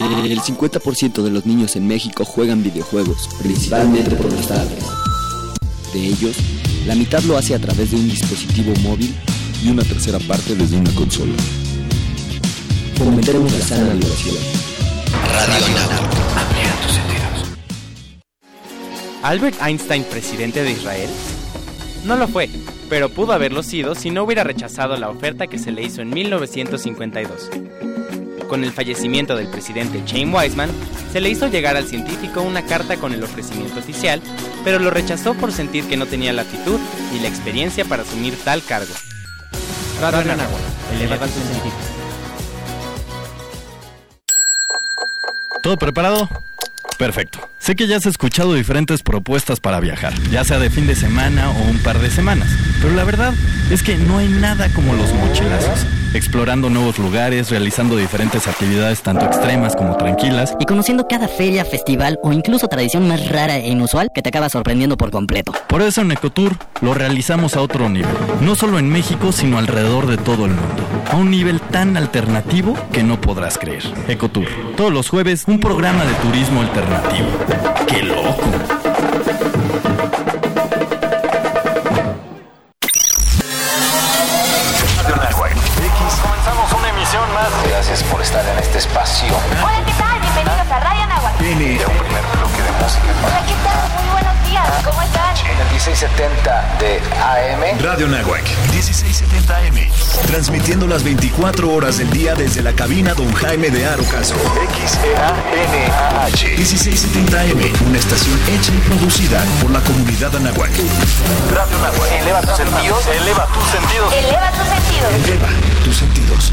El 50% de los niños en México juegan videojuegos, principalmente por los tablets. De ellos, la mitad lo hace a través de un dispositivo móvil y una tercera parte desde una consola. Fomentemos la sana diversión. Radio Amplía tus sentidos. ¿Albert Einstein presidente de Israel? No lo fue, pero pudo haberlo sido si no hubiera rechazado la oferta que se le hizo en 1952. Con el fallecimiento del presidente Chaim Weizmann, se le hizo llegar al científico una carta con el ofrecimiento oficial, pero lo rechazó por sentir que no tenía la actitud y la experiencia para asumir tal cargo. Radio eleva ¿Todo preparado? Perfecto. Sé que ya has escuchado diferentes propuestas para viajar, ya sea de fin de semana o un par de semanas, pero la verdad es que no hay nada como los mochilazos explorando nuevos lugares, realizando diferentes actividades tanto extremas como tranquilas. Y conociendo cada feria, festival o incluso tradición más rara e inusual que te acaba sorprendiendo por completo. Por eso en Ecotour lo realizamos a otro nivel. No solo en México, sino alrededor de todo el mundo. A un nivel tan alternativo que no podrás creer. Ecotour. Todos los jueves, un programa de turismo alternativo. ¡Qué loco! Gracias por estar en este espacio. Hola, ¿qué tal? Bienvenidos a Radio Nahuatl. Tiene un primer bloque de música. Hola, ¿qué tal? Muy buenos días. ¿Cómo están? En el 1670 de AM. Radio Nahuac, 1670 AM. Transmitiendo las 24 horas del día desde la cabina Don Jaime de Arocaso. XEANAH. 1670 AM. Una estación hecha y producida por la comunidad Anahuac. Radio Nahuac. Eleva tus sentidos. Eleva tus sentidos. Eleva tus sentidos. Eleva tus sentidos.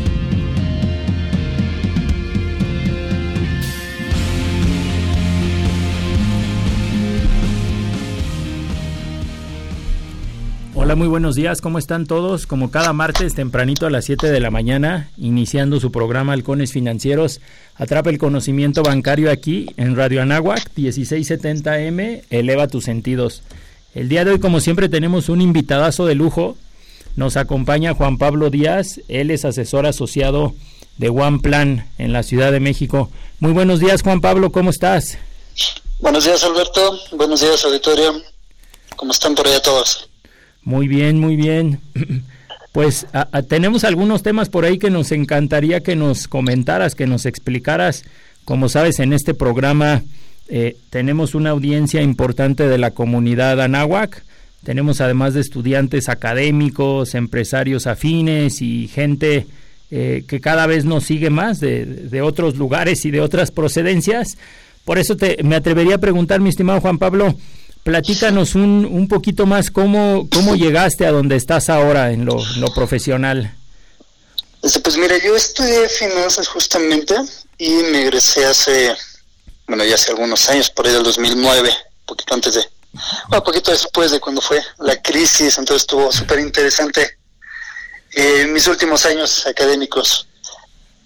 Muy buenos días, ¿cómo están todos? Como cada martes, tempranito a las 7 de la mañana, iniciando su programa Halcones Financieros, atrapa el conocimiento bancario aquí en Radio Anáhuac, 1670M, eleva tus sentidos. El día de hoy, como siempre, tenemos un invitadazo de lujo. Nos acompaña Juan Pablo Díaz, él es asesor asociado de One Plan en la Ciudad de México. Muy buenos días, Juan Pablo, ¿cómo estás? Buenos días, Alberto. Buenos días, auditorio. ¿Cómo están por allá todos? Muy bien, muy bien. Pues tenemos algunos temas por ahí que nos encantaría que nos comentaras, que nos explicaras. Como sabes, en este programa eh, tenemos una audiencia importante de la comunidad anáhuac. Tenemos además de estudiantes académicos, empresarios afines y gente eh, que cada vez nos sigue más de, de, otros lugares y de otras procedencias. Por eso te, me atrevería a preguntar, mi estimado Juan Pablo, Platícanos un, un poquito más cómo, cómo llegaste a donde estás ahora en lo, lo profesional. Pues mira, yo estudié finanzas justamente y me egresé hace, bueno, ya hace algunos años, por ahí del 2009, poquito antes de, bueno, poquito después de cuando fue la crisis, entonces estuvo súper interesante eh, mis últimos años académicos,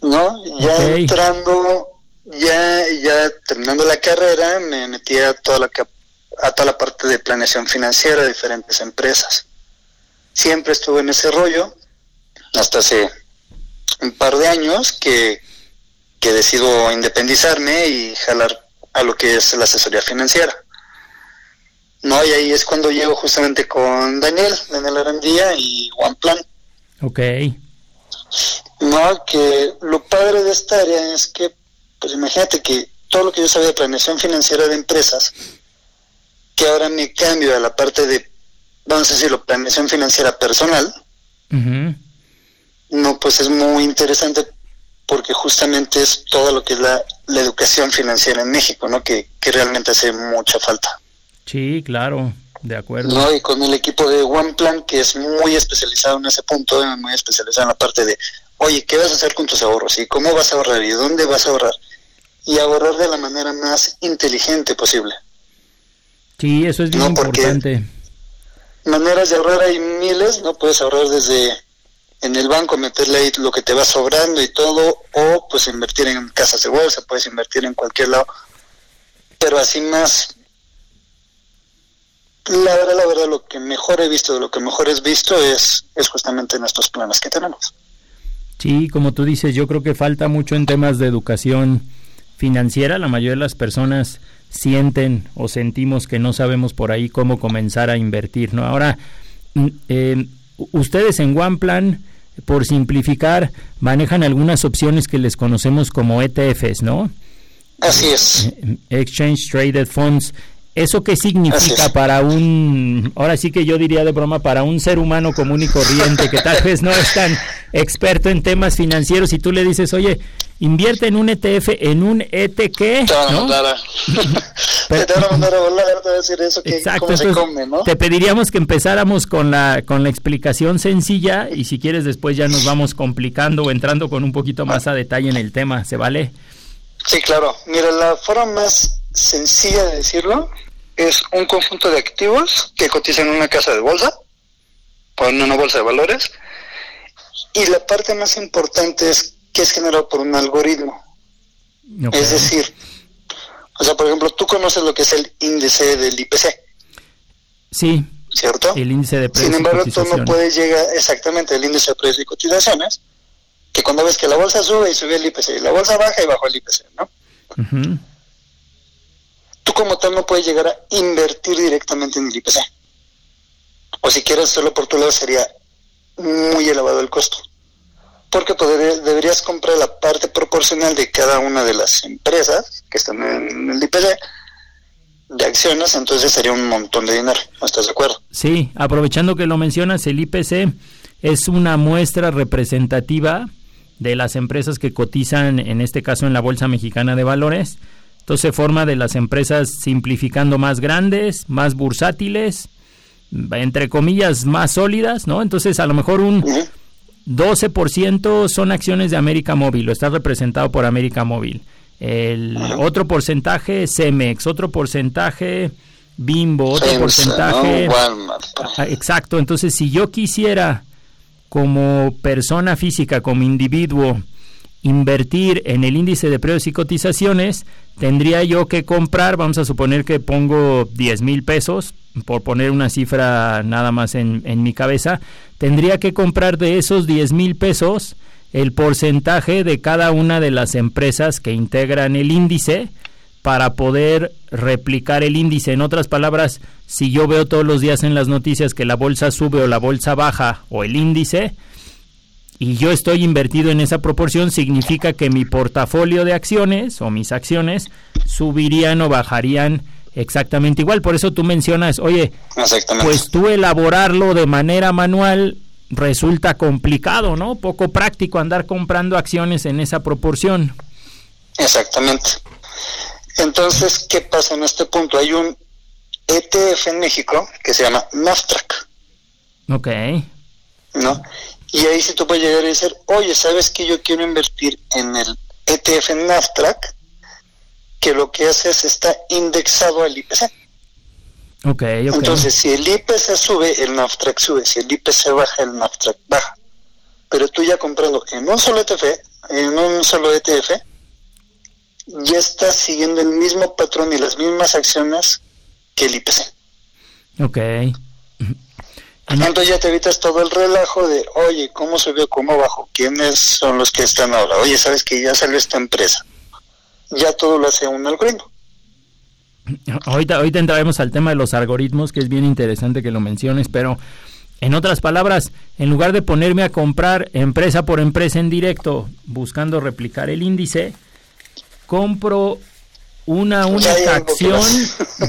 ¿no? Ya entrando, ya, ya terminando la carrera, me metí a toda la a toda la parte de planeación financiera de diferentes empresas. Siempre estuve en ese rollo, hasta hace un par de años que, que decido independizarme y jalar a lo que es la asesoría financiera. No, y ahí es cuando llego justamente con Daniel, Daniel Arandía y One Plan. Ok. No, que lo padre de esta área es que, pues imagínate que todo lo que yo sabía de planeación financiera de empresas, que ahora me cambio a la parte de, vamos a decirlo, planeación financiera personal, no, pues es muy interesante porque justamente es todo lo que es la, la educación financiera en México, ¿no? Que, que realmente hace mucha falta. Sí, claro, de acuerdo. ¿no? Y con el equipo de OnePlan, que es muy especializado en ese punto, eh, muy especializado en la parte de, oye, ¿qué vas a hacer con tus ahorros? ¿Y cómo vas a ahorrar? ¿Y dónde vas a ahorrar? Y ahorrar de la manera más inteligente posible. Sí, eso es bien No, importante. Maneras de ahorrar hay miles, ¿no? Puedes ahorrar desde en el banco, meterle ahí lo que te va sobrando y todo, o pues invertir en casas de bolsa, puedes invertir en cualquier lado. Pero así más, la verdad, la verdad, lo que mejor he visto, lo que mejor he visto es, es justamente en estos planes que tenemos. Sí, como tú dices, yo creo que falta mucho en temas de educación financiera. La mayoría de las personas sienten o sentimos que no sabemos por ahí cómo comenzar a invertir, ¿no? Ahora, mm, eh, ustedes en OnePlan, por simplificar, manejan algunas opciones que les conocemos como ETFs, ¿no? Así es. Eh, Exchange Traded Funds. ¿Eso qué significa para un, ahora sí que yo diría de broma, para un ser humano común y corriente que tal vez no es tan experto en temas financieros y tú le dices, oye, invierte en un ETF, en un ETQ, Te van a ¿no? mandar a, Pero- te van a mandar a volar, te a decir eso, que Exacto, cómo se entonces, come, ¿no? te pediríamos que empezáramos con la, con la explicación sencilla y si quieres después ya nos vamos complicando o entrando con un poquito más a detalle en el tema, ¿se vale? Sí, claro. Mira, la forma más sencilla de decirlo es un conjunto de activos que cotizan en una casa de bolsa o en una bolsa de valores. Y la parte más importante es que es generado por un algoritmo. Es decir, o sea, por ejemplo, tú conoces lo que es el índice del IPC, Sí, ¿cierto? el índice de precios Sin embargo, y tú no puedes llegar exactamente al índice de precios y cotizaciones, que cuando ves que la bolsa sube y sube el IPC, y la bolsa baja y bajó el IPC, ¿no? Tú como tal no puedes llegar a invertir directamente en el IPC. O si quieres hacerlo por tu lado sería muy elevado el costo. Porque poder- deberías comprar la parte proporcional de cada una de las empresas que están en el IPC de acciones, entonces sería un montón de dinero. ¿No estás de acuerdo? Sí, aprovechando que lo mencionas, el IPC es una muestra representativa de las empresas que cotizan, en este caso en la Bolsa Mexicana de Valores. Entonces se forma de las empresas simplificando más grandes, más bursátiles, entre comillas, más sólidas, ¿no? Entonces a lo mejor un 12% son acciones de América Móvil, o está representado por América Móvil. El otro porcentaje Cemex, otro porcentaje Bimbo, otro FEMSA, porcentaje ¿no? Ah, Exacto, entonces si yo quisiera como persona física, como individuo, invertir en el índice de precios y cotizaciones, tendría yo que comprar, vamos a suponer que pongo 10 mil pesos, por poner una cifra nada más en, en mi cabeza, tendría que comprar de esos 10 mil pesos el porcentaje de cada una de las empresas que integran el índice para poder replicar el índice. En otras palabras, si yo veo todos los días en las noticias que la bolsa sube o la bolsa baja o el índice, y yo estoy invertido en esa proporción, significa que mi portafolio de acciones o mis acciones subirían o bajarían exactamente igual. Por eso tú mencionas, oye, pues tú elaborarlo de manera manual resulta complicado, ¿no? Poco práctico andar comprando acciones en esa proporción. Exactamente. Entonces, ¿qué pasa en este punto? Hay un ETF en México que se llama NAFTRAC, Ok. ¿no? Y ahí sí tú puedes llegar y decir, oye, ¿sabes que yo quiero invertir en el ETF NAFTRAC? Que lo que hace es está indexado al IPC. Ok, ok. Entonces, si el IPC sube, el NAFTRAC sube. Si el IPC baja, el NAFTRAC baja. Pero tú ya comprando en un solo ETF, en un solo ETF, ya estás siguiendo el mismo patrón y las mismas acciones que el IPC. ok. Entonces ya te evitas todo el relajo de, oye, ¿cómo subió? ¿Cómo bajó? ¿Quiénes son los que están ahora? Oye, ¿sabes que ya salió esta empresa? Ya todo lo hace un algoritmo. Ahorita, ahorita entraremos al tema de los algoritmos, que es bien interesante que lo menciones, pero en otras palabras, en lugar de ponerme a comprar empresa por empresa en directo, buscando replicar el índice, compro una única acción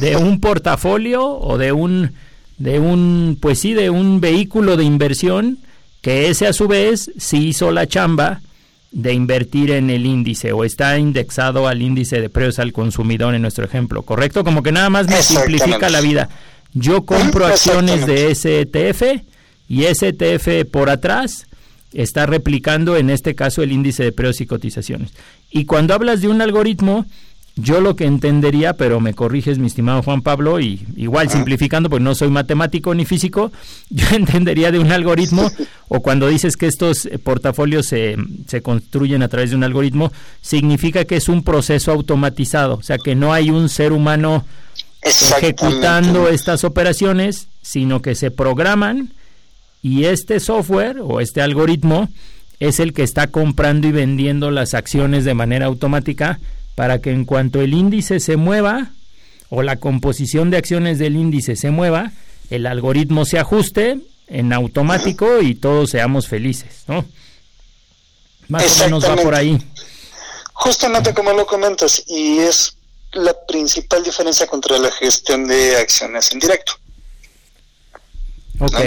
de un portafolio o de un, de un, pues sí, de un vehículo de inversión que ese a su vez sí hizo la chamba de invertir en el índice o está indexado al índice de precios al consumidor en nuestro ejemplo, ¿correcto? Como que nada más me simplifica la vida. Yo compro acciones de ese ETF y ese ETF por atrás está replicando en este caso el índice de precios y cotizaciones. Y cuando hablas de un algoritmo, yo lo que entendería, pero me corriges mi estimado Juan Pablo, y igual simplificando, porque no soy matemático ni físico, yo entendería de un algoritmo, o cuando dices que estos portafolios se, se construyen a través de un algoritmo, significa que es un proceso automatizado, o sea que no hay un ser humano ejecutando estas operaciones, sino que se programan y este software o este algoritmo es el que está comprando y vendiendo las acciones de manera automática para que en cuanto el índice se mueva o la composición de acciones del índice se mueva, el algoritmo se ajuste en automático y todos seamos felices, ¿no? Más o menos va por ahí. Justamente como lo comentas, y es la principal diferencia contra la gestión de acciones en directo. Ok.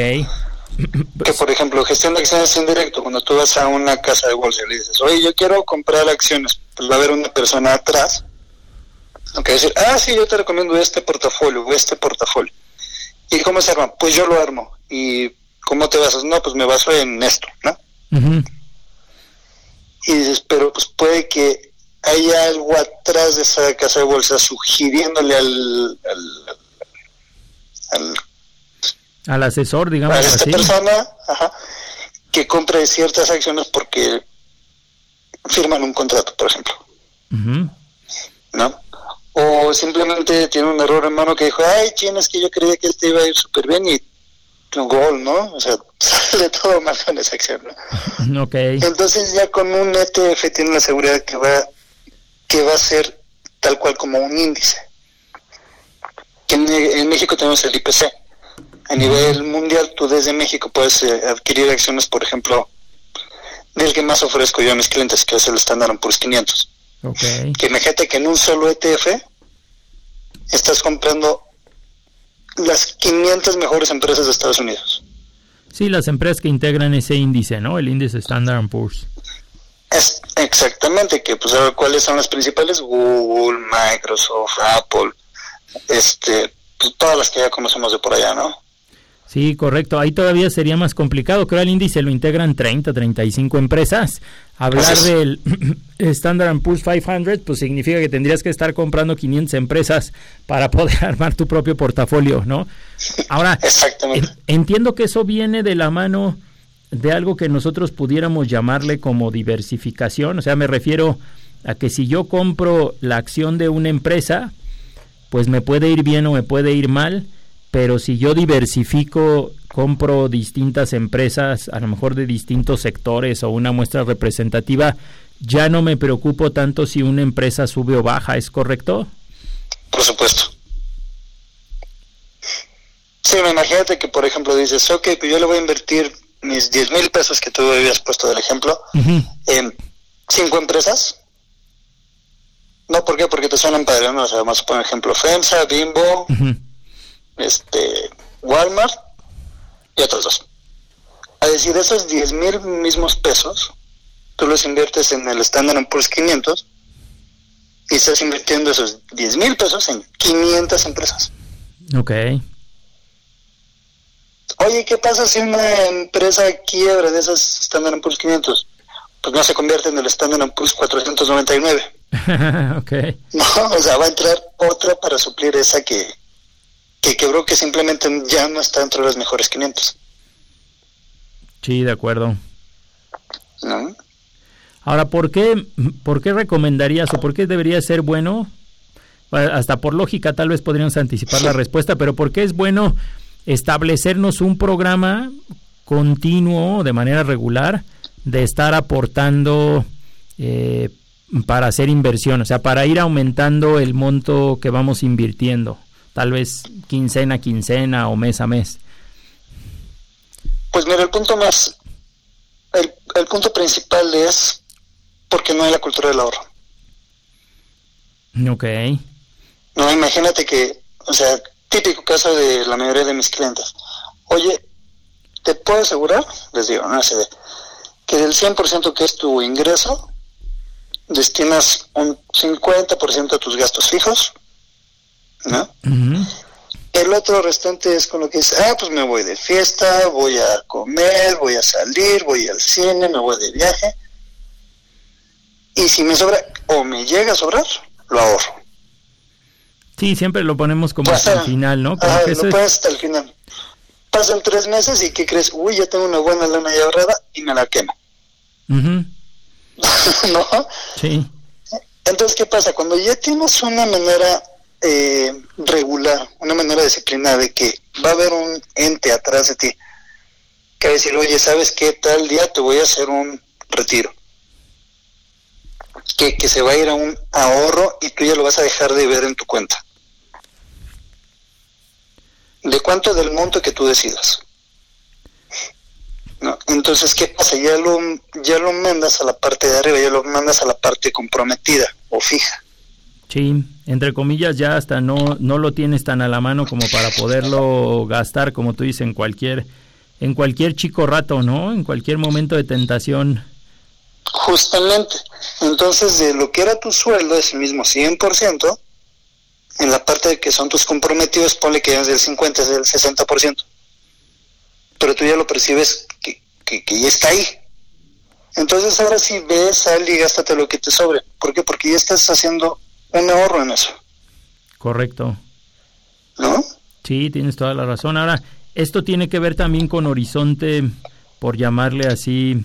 Que por ejemplo, gestión de acciones en directo, cuando tú vas a una casa de bolsa y le dices, oye, yo quiero comprar acciones, pues va a haber una persona atrás, que decir, ah, sí, yo te recomiendo este portafolio o este portafolio. ¿Y cómo se arma? Pues yo lo armo. ¿Y cómo te basas? No, pues me baso en esto, ¿no? Y dices, pero pues puede que haya algo atrás de esa casa de bolsa sugiriéndole al, al, al al asesor, digamos a esta persona ajá, que compre ciertas acciones porque firman un contrato, por ejemplo. ¿No? O simplemente tiene un error en mano que dijo, ay, ching, es que yo creía que este iba a ir súper bien y un gol, ¿no? O sea, sale todo mal con esa acción, ¿no? Entonces ya con un ETF tiene la seguridad que va, que va a ser tal cual como un índice. Que en, en México tenemos el IPC a nivel mundial, tú desde México puedes eh, adquirir acciones, por ejemplo, del que más ofrezco yo a mis clientes, que es el Standard Poor's 500. Okay. Que imagínate que en un solo ETF estás comprando las 500 mejores empresas de Estados Unidos. Sí, las empresas que integran ese índice, ¿no? El índice Standard Poor's. Es, exactamente, que pues cuáles son las principales, Google, Microsoft, Apple, este, pues, todas las que ya conocemos de por allá, ¿no? Sí, correcto. Ahí todavía sería más complicado. Creo el índice lo integran 30, 35 empresas. Hablar del Standard Poor's 500, pues significa que tendrías que estar comprando 500 empresas para poder armar tu propio portafolio, ¿no? Ahora, entiendo que eso viene de la mano de algo que nosotros pudiéramos llamarle como diversificación. O sea, me refiero a que si yo compro la acción de una empresa, pues me puede ir bien o me puede ir mal pero si yo diversifico, compro distintas empresas, a lo mejor de distintos sectores o una muestra representativa, ya no me preocupo tanto si una empresa sube o baja, ¿es correcto? Por supuesto. Sí, imagínate que, por ejemplo, dices, ok, pues yo le voy a invertir mis 10 mil pesos que tú habías puesto del ejemplo en cinco empresas. No, ¿por qué? Porque te suenan padre, ¿no? O sea, vamos a poner ejemplo, FEMSA, Bimbo, este Walmart y otros dos. A decir, esos 10 mil mismos pesos, tú los inviertes en el Standard Poor's 500 y estás invirtiendo esos 10 mil pesos en 500 empresas. Ok. Oye, ¿qué pasa si una empresa quiebra de esas Standard Poor's 500? Pues no se convierte en el Standard Poor's 499. ok. No, o sea, va a entrar otra para suplir esa que, que quebró que simplemente ya no está dentro de los mejores 500. Sí, de acuerdo. Ahora, ¿por qué, ¿por qué recomendarías o por qué debería ser bueno? Hasta por lógica tal vez podríamos anticipar la respuesta, pero ¿por qué es bueno establecernos un programa continuo, de manera regular, de estar aportando eh, para hacer inversión? O sea, para ir aumentando el monto que vamos invirtiendo tal vez quincena a quincena o mes a mes? Pues mira, el punto más, el, el punto principal es porque no hay la cultura del ahorro. Ok. No, imagínate que, o sea, típico caso de la mayoría de mis clientes. Oye, ¿te puedo asegurar? Les digo, no sé, que del 100% que es tu ingreso, destinas un 50% a tus gastos fijos, ¿no? El otro restante es con lo que dices, ah, pues me voy de fiesta, voy a comer, voy a salir, voy al cine, me voy de viaje. Y si me sobra o me llega a sobrar, lo ahorro. Sí, siempre lo ponemos como hasta el final, ¿no? Ah, lo pones hasta el final. Pasan tres meses y ¿qué crees? Uy, ya tengo una buena lana ya ahorrada y me la quemo. ¿No? Sí. Entonces, ¿qué pasa? Cuando ya tienes una manera eh, regular, una manera disciplinada de que va a haber un ente atrás de ti que va a decir, oye, ¿sabes qué? Tal día te voy a hacer un retiro. Que, que se va a ir a un ahorro y tú ya lo vas a dejar de ver en tu cuenta. ¿De cuánto del monto que tú decidas? ¿No? Entonces, ¿qué pasa? Ya lo, ya lo mandas a la parte de arriba, ya lo mandas a la parte comprometida o fija. Sí, entre comillas, ya hasta no, no lo tienes tan a la mano como para poderlo gastar, como tú dices, en cualquier, en cualquier chico rato, ¿no? En cualquier momento de tentación. Justamente. Entonces, de lo que era tu sueldo, ese mismo 100%, en la parte de que son tus comprometidos, ponle que es del 50, es del 60%. Pero tú ya lo percibes que, que, ya está ahí. Entonces ahora sí ves, sal y gástate lo que te sobre. ¿Por qué? Porque ya estás haciendo un ahorro en eso. Correcto. ¿No? Sí, tienes toda la razón. Ahora, esto tiene que ver también con horizonte, por llamarle así,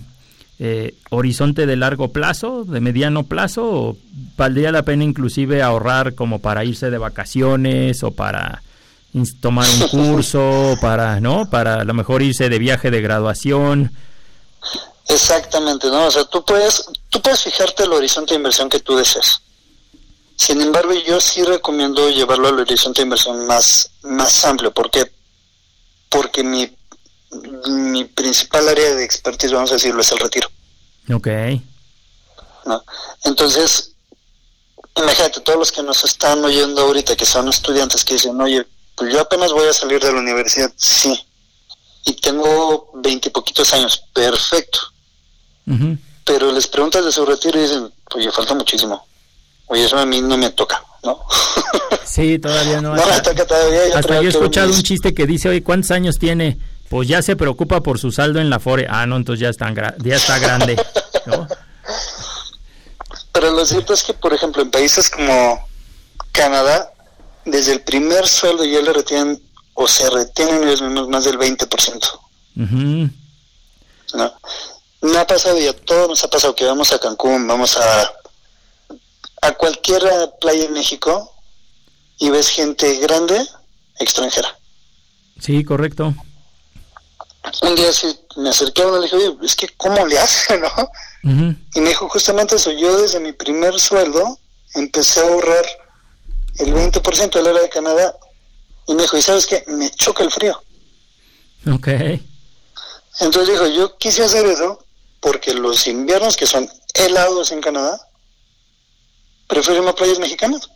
eh, horizonte de largo plazo, de mediano plazo, o valdría la pena inclusive ahorrar como para irse de vacaciones o para tomar un curso, para, ¿no? Para a lo mejor irse de viaje de graduación. Exactamente, ¿no? O sea, tú puedes, tú puedes fijarte el horizonte de inversión que tú desees. Sin embargo, yo sí recomiendo llevarlo al horizonte de inversión más, más amplio. ¿Por qué? Porque mi, mi principal área de expertise, vamos a decirlo, es el retiro. Ok. ¿No? Entonces, imagínate, todos los que nos están oyendo ahorita, que son estudiantes, que dicen, oye, pues yo apenas voy a salir de la universidad, sí, y tengo veinte poquitos años, perfecto. Pero les preguntas de su retiro y dicen, pues ya falta muchísimo. Oye, eso a mí no me toca, ¿no? Sí, todavía no. no me toca todavía. hasta yo he escuchado un chiste que dice, oye, ¿cuántos años tiene? Pues ya se preocupa por su saldo en la FORE. Ah, no, entonces ya, está, ya está grande, ¿no? Pero lo cierto es que, por ejemplo, en países como Canadá, desde el primer sueldo ya le retienen o se retienen ellos mismos más del 20%. ¿No? Me ha pasado y a todos nos ha pasado que vamos a Cancún, vamos a a cualquier playa en México y ves gente grande extranjera. Sí, correcto. Un día sí me acerqué a uno y le dije, oye, es que ¿cómo le hace, no? Y me dijo justamente eso, yo desde mi primer sueldo empecé a ahorrar el 20% de la era de Canadá y me dijo, ¿y sabes qué? Me choca el frío. Ok. Entonces dijo, yo quise hacer eso porque los inviernos que son helados en Canadá, prefiero irme a playas mexicanas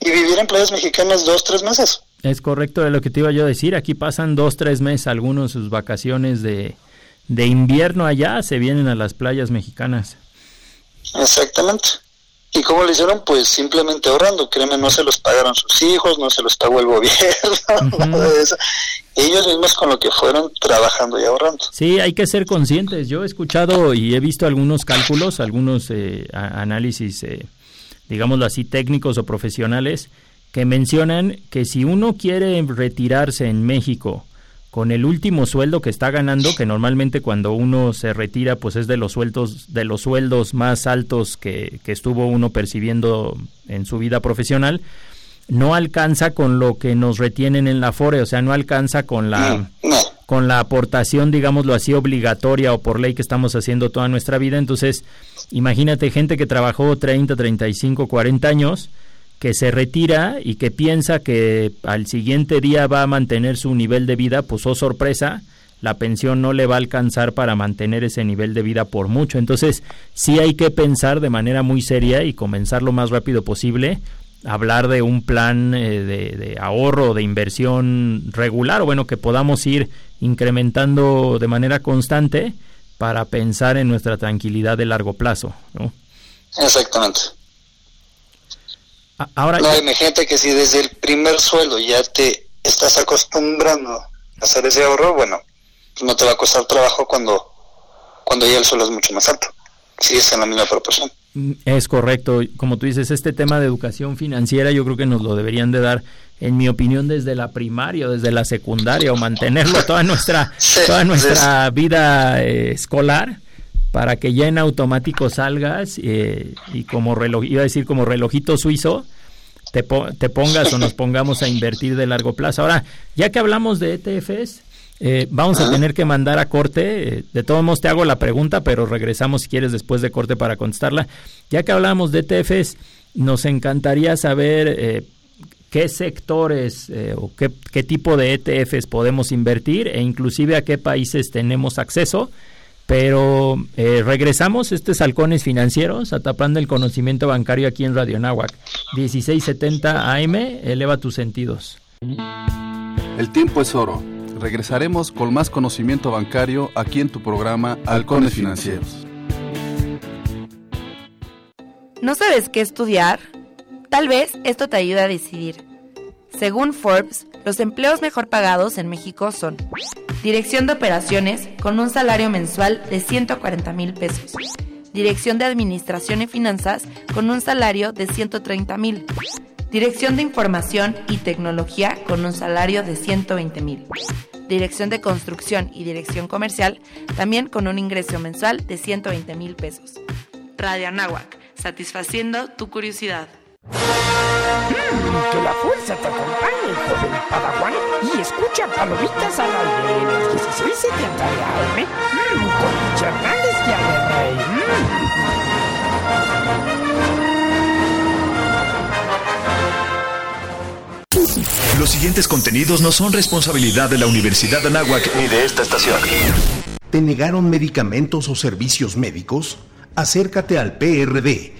y vivir en playas mexicanas dos, tres meses. Es correcto de lo que te iba yo a decir. Aquí pasan dos, tres meses algunos sus vacaciones de, de invierno allá, se vienen a las playas mexicanas. Exactamente. ¿Y cómo lo hicieron? Pues simplemente ahorrando. Créeme, no se los pagaron sus hijos, no se los pagó el gobierno, Ellos mismos con lo que fueron trabajando y ahorrando. Sí, hay que ser conscientes. Yo he escuchado y he visto algunos cálculos, algunos eh, análisis eh, digámoslo así, técnicos o profesionales, que mencionan que si uno quiere retirarse en México con el último sueldo que está ganando, que normalmente cuando uno se retira, pues es de los sueldos, de los sueldos más altos que, que estuvo uno percibiendo en su vida profesional, no alcanza con lo que nos retienen en la FORE, o sea, no alcanza con la con la aportación, digámoslo así, obligatoria o por ley que estamos haciendo toda nuestra vida. Entonces, imagínate gente que trabajó 30, 35, 40 años, que se retira y que piensa que al siguiente día va a mantener su nivel de vida, pues oh sorpresa, la pensión no le va a alcanzar para mantener ese nivel de vida por mucho. Entonces, sí hay que pensar de manera muy seria y comenzar lo más rápido posible hablar de un plan eh, de, de, ahorro, de inversión regular, o bueno, que podamos ir incrementando de manera constante para pensar en nuestra tranquilidad de largo plazo. ¿no? Exactamente. Ahora, no, imagínate que si desde el primer sueldo ya te estás acostumbrando a hacer ese ahorro, bueno, pues no te va a costar trabajo cuando, cuando ya el sueldo es mucho más alto, si es en la misma proporción. Mm, es correcto, como tú dices, este tema de educación financiera yo creo que nos lo deberían de dar, en mi opinión, desde la primaria o desde la secundaria o mantenerlo toda nuestra, toda nuestra vida eh, escolar para que ya en automático salgas eh, y como reloj, iba a decir como relojito suizo, te, te, pongas o nos pongamos a invertir de largo plazo. Ahora, ya que hablamos de ETFs, eh, vamos a tener que mandar a corte. De todos modos te hago la pregunta, pero regresamos si quieres después de corte para contestarla. Ya que hablamos de ETFs, nos encantaría saber qué sectores o qué, qué tipo de ETFs podemos invertir e inclusive a qué países tenemos acceso pero eh, regresamos, este es Halcones Financieros, atapando el conocimiento bancario aquí en Radio Nahuac. 1670 AM, eleva tus sentidos. El tiempo es oro. Regresaremos con más conocimiento bancario aquí en tu programa Halcones Financieros. ¿No sabes qué estudiar? Tal vez esto te ayude a decidir. Según Forbes, los empleos mejor pagados en México son Dirección de Operaciones con un salario mensual de 140 mil pesos. Dirección de Administración y Finanzas con un salario de 130 mil. Dirección de Información y Tecnología con un salario de 120 mil. Dirección de Construcción y Dirección Comercial también con un ingreso mensual de 120 mil pesos. Radio Anáhuac, satisfaciendo tu curiosidad. Mm, que la fuerza te acompañe, joven Padawan, y escucha Palomitas al aire en el 1670 AM mm, con Lucha Hernández y Rey. Mm. Los siguientes contenidos no son responsabilidad de la Universidad de Anáhuac ni de esta estación. ¿Te negaron medicamentos o servicios médicos? Acércate al PRD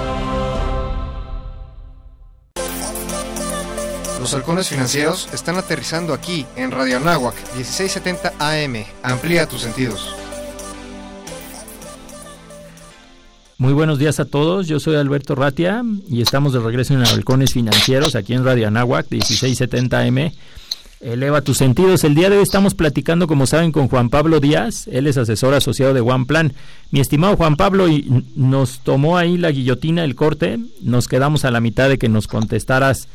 Los halcones financieros están aterrizando aquí en Radio Anáhuac 1670 AM. Amplía tus sentidos. Muy buenos días a todos, yo soy Alberto Ratia y estamos de regreso en Halcones Financieros aquí en Radio Anáhuac 1670 AM. Eleva tus sentidos. El día de hoy estamos platicando, como saben, con Juan Pablo Díaz. Él es asesor asociado de One Plan. Mi estimado Juan Pablo, y nos tomó ahí la guillotina el corte. Nos quedamos a la mitad de que nos contestaras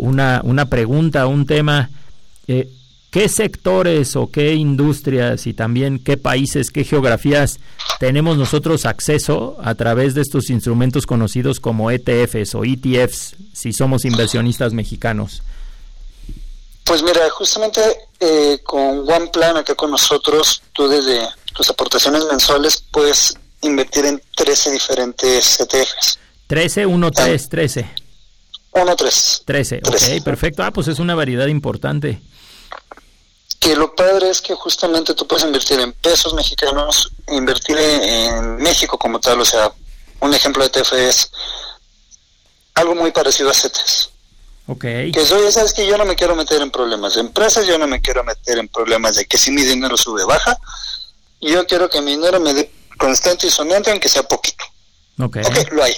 una, una pregunta, un tema, eh, ¿qué sectores o qué industrias y también qué países, qué geografías tenemos nosotros acceso a través de estos instrumentos conocidos como ETFs o ETFs, si somos inversionistas mexicanos? Pues mira, justamente eh, con One Plan acá con nosotros, tú desde tus aportaciones mensuales puedes invertir en 13 diferentes ETFs. 13, 1, 3, 13. 1, 3. 13, ok, perfecto. Ah, pues es una variedad importante. Que lo padre es que justamente tú puedes invertir en pesos mexicanos, invertir en México como tal, o sea, un ejemplo de TF es algo muy parecido a CETES. Ok. Que soy, sabes que yo no me quiero meter en problemas de empresas, yo no me quiero meter en problemas de que si mi dinero sube baja, yo quiero que mi dinero me dé constante y sonante, aunque sea poquito. Ok. Ok, lo hay.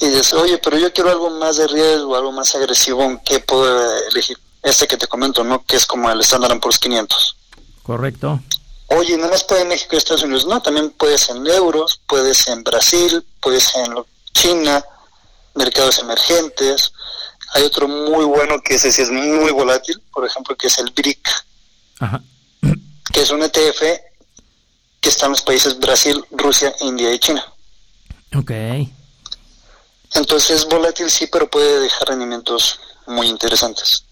Y dices, oye, pero yo quiero algo más de riesgo, algo más agresivo, ¿en qué puedo elegir? Este que te comento, ¿no? Que es como el Standard Poor's 500. Correcto. Oye, ¿no más puede México y Estados Unidos? No, también puedes en euros, puedes en Brasil, puedes en China, mercados emergentes. Hay otro muy bueno que ese sí es muy volátil, por ejemplo, que es el BRIC, Ajá. que es un ETF que está en los países Brasil, Rusia, India y China. Ok. Entonces es volátil sí, pero puede dejar rendimientos muy interesantes.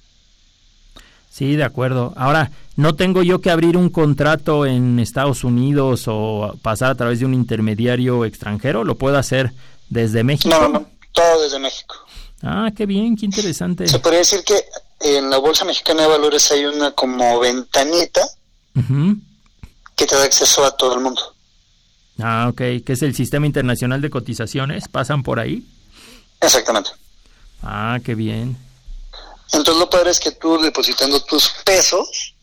Sí, de acuerdo. Ahora, ¿no tengo yo que abrir un contrato en Estados Unidos o pasar a través de un intermediario extranjero? ¿Lo puedo hacer desde México? No, no, todo desde México. Ah, qué bien, qué interesante. Se podría decir que en la Bolsa Mexicana de Valores hay una como ventanita que te da acceso a todo el mundo. Ah, ok, que es el Sistema Internacional de Cotizaciones, ¿pasan por ahí? Exactamente. Ah, qué bien. Entonces lo padre es que tú depositando tus pesos.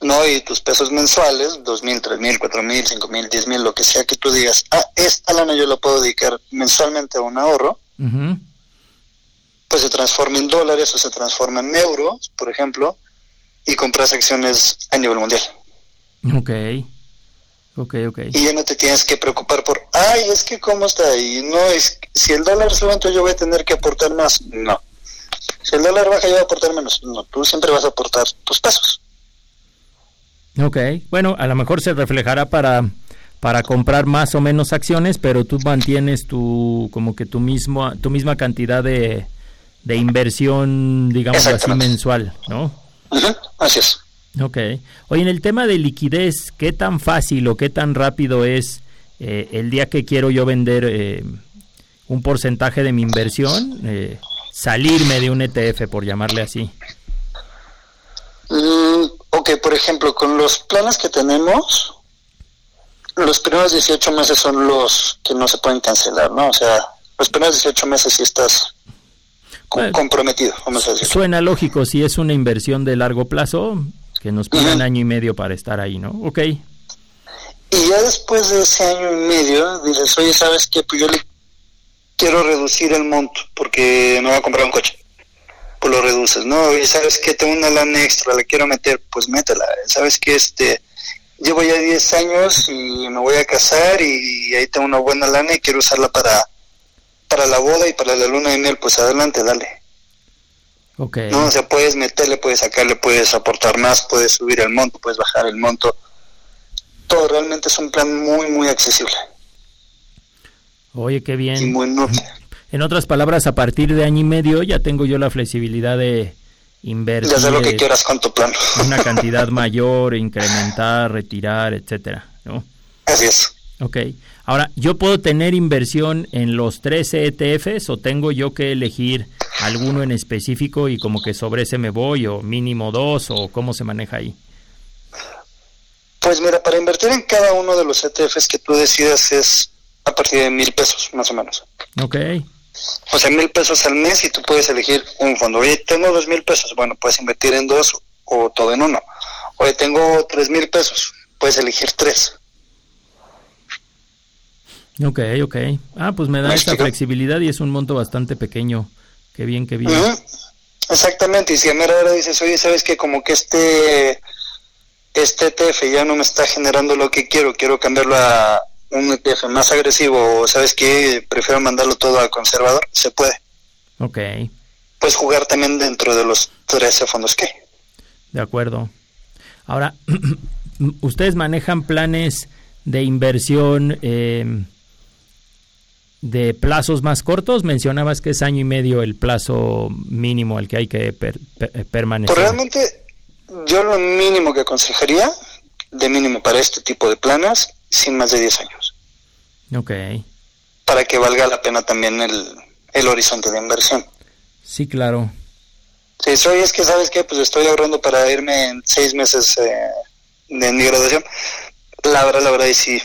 ¿no? Y tus pesos mensuales, dos mil, tres mil, cuatro mil, cinco mil, diez mil, lo que sea que tú digas, ah, esta lana yo la puedo dedicar mensualmente a un ahorro, pues se transforma en dólares o se transforma en euros, por ejemplo, y compras acciones a nivel mundial. Ok. Ok, ok. Y ya no te tienes que preocupar por, ay, es que cómo está ahí, no es, si el dólar sube, entonces yo voy a tener que aportar más. No. Si el dólar baja, yo voy a aportar menos. No, tú siempre vas a aportar tus pesos. Ok, bueno, a lo mejor se reflejará para, para comprar más o menos acciones, pero tú mantienes tu, como que tu mismo, tu misma cantidad de, de inversión, digamos así, mensual, ¿no? Ujú, Así es. Ok. Oye, en el tema de liquidez, ¿qué tan fácil o qué tan rápido es eh, el día que quiero yo vender eh, un porcentaje de mi inversión, eh, salirme de un ETF, por llamarle así? Mm, ok, por ejemplo, con los planes que tenemos, los primeros 18 meses son los que no se pueden cancelar, ¿no? O sea, los primeros 18 meses sí estás Bueno. comprometido, vamos a decir. Suena lógico, si es una inversión de largo plazo, que nos piden un año y medio para estar ahí, ¿no? Ok. Y ya después de ese año y medio, dices, oye, ¿sabes qué? Pues yo le quiero reducir el monto porque me voy a comprar un coche. Pues lo reduces, ¿no? Oye, ¿sabes qué? Tengo una lana extra, la quiero meter, pues métela. ¿Sabes qué? Este, llevo ya 10 años y me voy a casar y ahí tengo una buena lana y quiero usarla para, para la boda y para la luna de miel, pues adelante, dale. Ok. ¿no? O sea, puedes meterle, puedes sacarle, puedes aportar más, puedes subir el monto, puedes bajar el monto. Todo realmente es un plan muy, muy accesible. Oye, qué Y bien. muy En otras palabras, a partir de año y medio ya tengo yo la flexibilidad de invertir de hacer lo que quieras con tu plan. una cantidad mayor, incrementar, retirar, etcétera, ¿no? Así es. Ok. Ahora, ¿yo puedo tener inversión en los 13 ETFs o tengo yo que elegir alguno en específico y como que sobre ese me voy o mínimo dos o cómo se maneja ahí? Pues mira, para invertir en cada uno de los ETFs que tú decidas es a partir de mil pesos, más o menos. Ok. O sea, mil pesos al mes y tú puedes elegir un fondo. Oye, tengo dos mil pesos, bueno, puedes invertir en dos o todo en uno. Oye, tengo tres mil pesos, puedes elegir tres. Ok, ok. Ah, pues me da ¿Me esta flexibilidad y es un monto bastante pequeño. Qué bien, qué bien. Exactamente, y si a mera hora dices, oye, ¿sabes qué? Como que este, este ETF ya no me está generando lo que quiero, quiero cambiarlo a un ETF más agresivo, o ¿sabes qué? Prefiero mandarlo todo a conservador, se puede. Ok, Puedes jugar también dentro de los 13 fondos que de acuerdo. Ahora, ¿ustedes manejan planes de inversión eh, de plazos más cortos? Mencionabas que es año y medio el plazo mínimo al que hay que per- per- permanecer. Pues realmente yo lo mínimo que aconsejaría, de mínimo para este tipo de planes, sin más de 10 años, Ok, para que valga la pena también el, el horizonte de inversión. sí, claro. Si soy es que, ¿sabes qué? Pues estoy ahorrando para irme en seis meses eh, de mi graduación. La verdad, la verdad, y sí,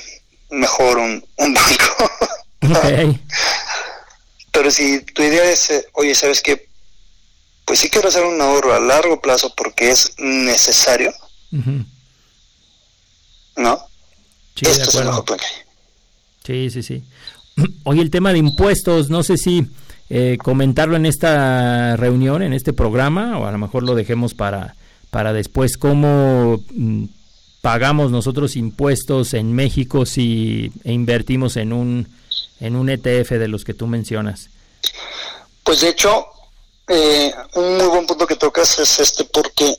mejor un, un banco. Ok. Pero si tu idea es, eh, oye, ¿sabes qué? Pues sí quiero hacer un ahorro a largo plazo porque es necesario. ¿no? Sí, de Esto es el mejor plan. Sí, sí, sí. Oye, el tema de impuestos, no sé si eh, comentarlo en esta reunión, en este programa, o a lo mejor lo dejemos para, para después. ¿Cómo mm, pagamos nosotros impuestos en México si e invertimos en un, en un ETF de los que tú mencionas? Pues de hecho, eh, un muy buen punto que tocas es este porque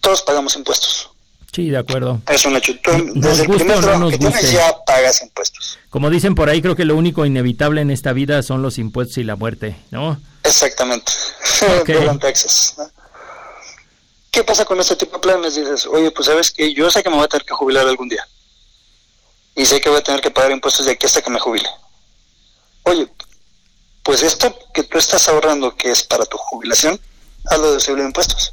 todos pagamos impuestos. Sí, de acuerdo. Es un hecho. Tú, Nos desde el primer no nos que tienes ya pagas impuestos. Como dicen por ahí, creo que lo único inevitable en esta vida son los impuestos y la muerte, ¿no? Exactamente. Ok. Durante Texas. ¿no? ¿Qué pasa con este tipo de planes? Dices, oye, pues sabes que yo sé que me voy a tener que jubilar algún día. Y sé que voy a tener que pagar impuestos de aquí hasta que me jubile. Oye, pues esto que tú estás ahorrando, que es para tu jubilación, hazlo deducible de impuestos.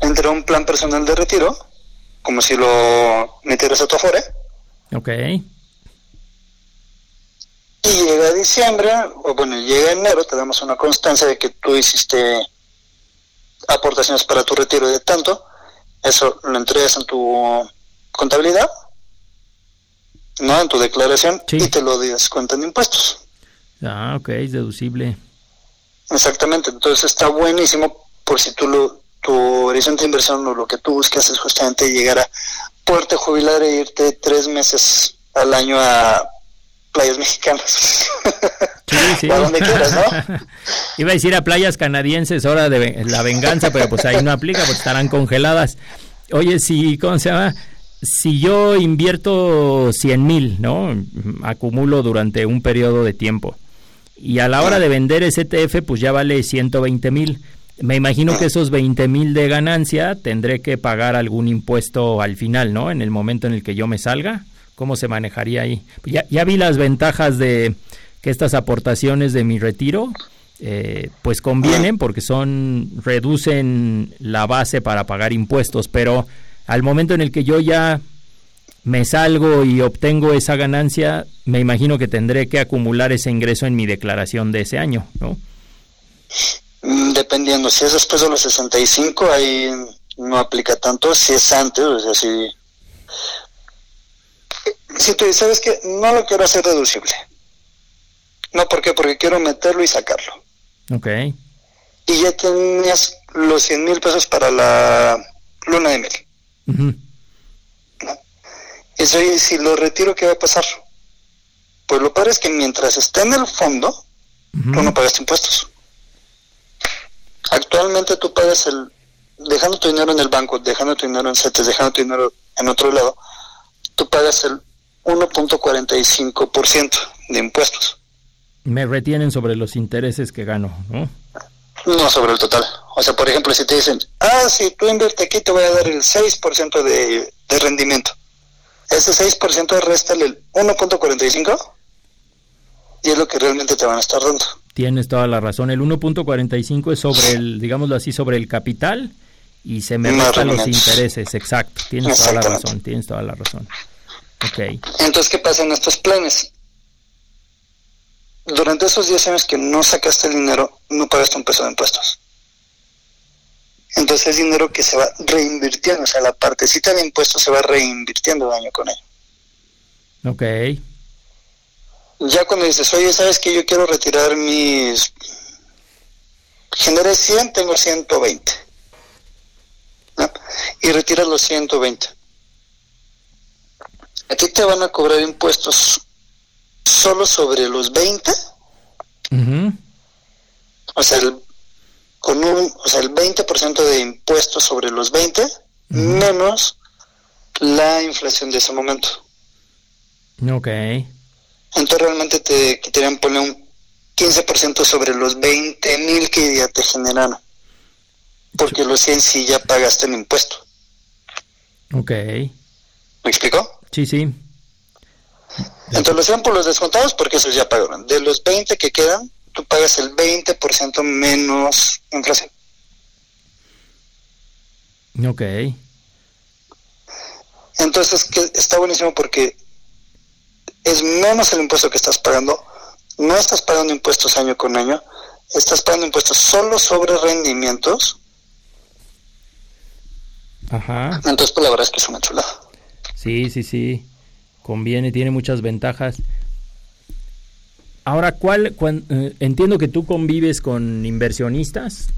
Entre un plan personal de retiro, como si lo metieras a tu afore, Ok. y llega diciembre, o bueno, llega enero, te damos una constancia de que tú hiciste aportaciones para tu retiro de tanto, eso lo entregas en tu contabilidad, no en tu declaración, y te lo descuentan de impuestos. Ah, ok, es deducible. Exactamente, entonces está buenísimo por si tú lo, tu horizonte de inversión o lo que tú buscas es justamente llegar a poderte jubilar e irte tres meses al año a playas mexicanas. Sí, sí. O a donde quieras, ¿no? Iba a decir a playas canadienses, hora de la venganza, pero pues ahí no aplica, porque estarán congeladas. Oye, si, ¿cómo se llama? Si yo invierto 100 mil, ¿no? Acumulo durante un periodo de tiempo. Y a la hora de vender ese ETF, pues ya vale 120 mil. Me imagino que esos 20 mil de ganancia tendré que pagar algún impuesto al final, ¿no? En el momento en el que yo me salga. ¿Cómo se manejaría ahí? Ya, ya vi las ventajas de que estas aportaciones de mi retiro, eh, pues convienen porque son reducen la base para pagar impuestos, pero al momento en el que yo ya me salgo y obtengo esa ganancia, me imagino que tendré que acumular ese ingreso en mi declaración de ese año, ¿no? Mm, Dependiendo, si es después de los 65, ahí no aplica tanto, si es antes, o sea, si... Si tú dices, ¿sabes que No lo quiero hacer deducible. No, ¿por qué? Porque quiero meterlo y sacarlo. Ok. Y ya tenías los 100 mil pesos para la luna de miel. Y eso, y si lo retiro, ¿qué va a pasar? Pues lo peor es que mientras esté en el fondo, tú no pagaste impuestos. Actualmente tú pagas el, dejando tu dinero en el banco, dejando tu dinero en CETES, dejando tu dinero en otro lado, tú pagas el 1.45% de impuestos, Me retienen sobre los intereses que gano, ¿no? no sobre el total. O sea, por ejemplo, si te dicen, ah, si tú inviertes aquí te voy a dar el 6% de, de rendimiento. Ese 6% resta el 1.45 y es lo que realmente te van a estar dando. Tienes toda la razón. El 1.45 es sobre el, digámoslo así, sobre el capital y se me restan los intereses. Exacto. Tienes toda la razón. Tienes toda la razón. Ok. Entonces, ¿qué pasa en estos planes? Durante esos 10 años que no sacaste el dinero, no pagaste un peso de impuestos. Entonces es dinero que se va reinvirtiendo, o sea, la partecita de impuestos se va reinvirtiendo año con año. Ok. Ya cuando dices, oye, ¿sabes que yo quiero retirar mis... Generé 100, tengo 120. ¿no? Y retiras los 120. A ti te van a cobrar impuestos solo sobre los 20, Ujú. o sea, el, con un, o sea, el 20% de impuestos sobre los 20, menos la inflación de ese momento. Ok. Entonces realmente te quitarían poner un 15% sobre los 20 mil que ya te generaron. Porque los 100 sí ya pagaste el impuesto. Ok. ¿Me explicó? Sí, sí. Entonces los 100 por los descontados porque esos ya pagaron. De los 20 que quedan, tú pagas el 20% menos inflación. Ok. Entonces que está buenísimo porque es menos el impuesto que estás pagando no estás pagando impuestos año con año, estás pagando impuestos solo sobre rendimientos. Ajá. Entonces, pues la verdad es que es una chulada. Sí, sí, sí. Conviene, tiene muchas ventajas. Ahora, ¿cuál? cuan- eh, entiendo que tú convives con inversionistas,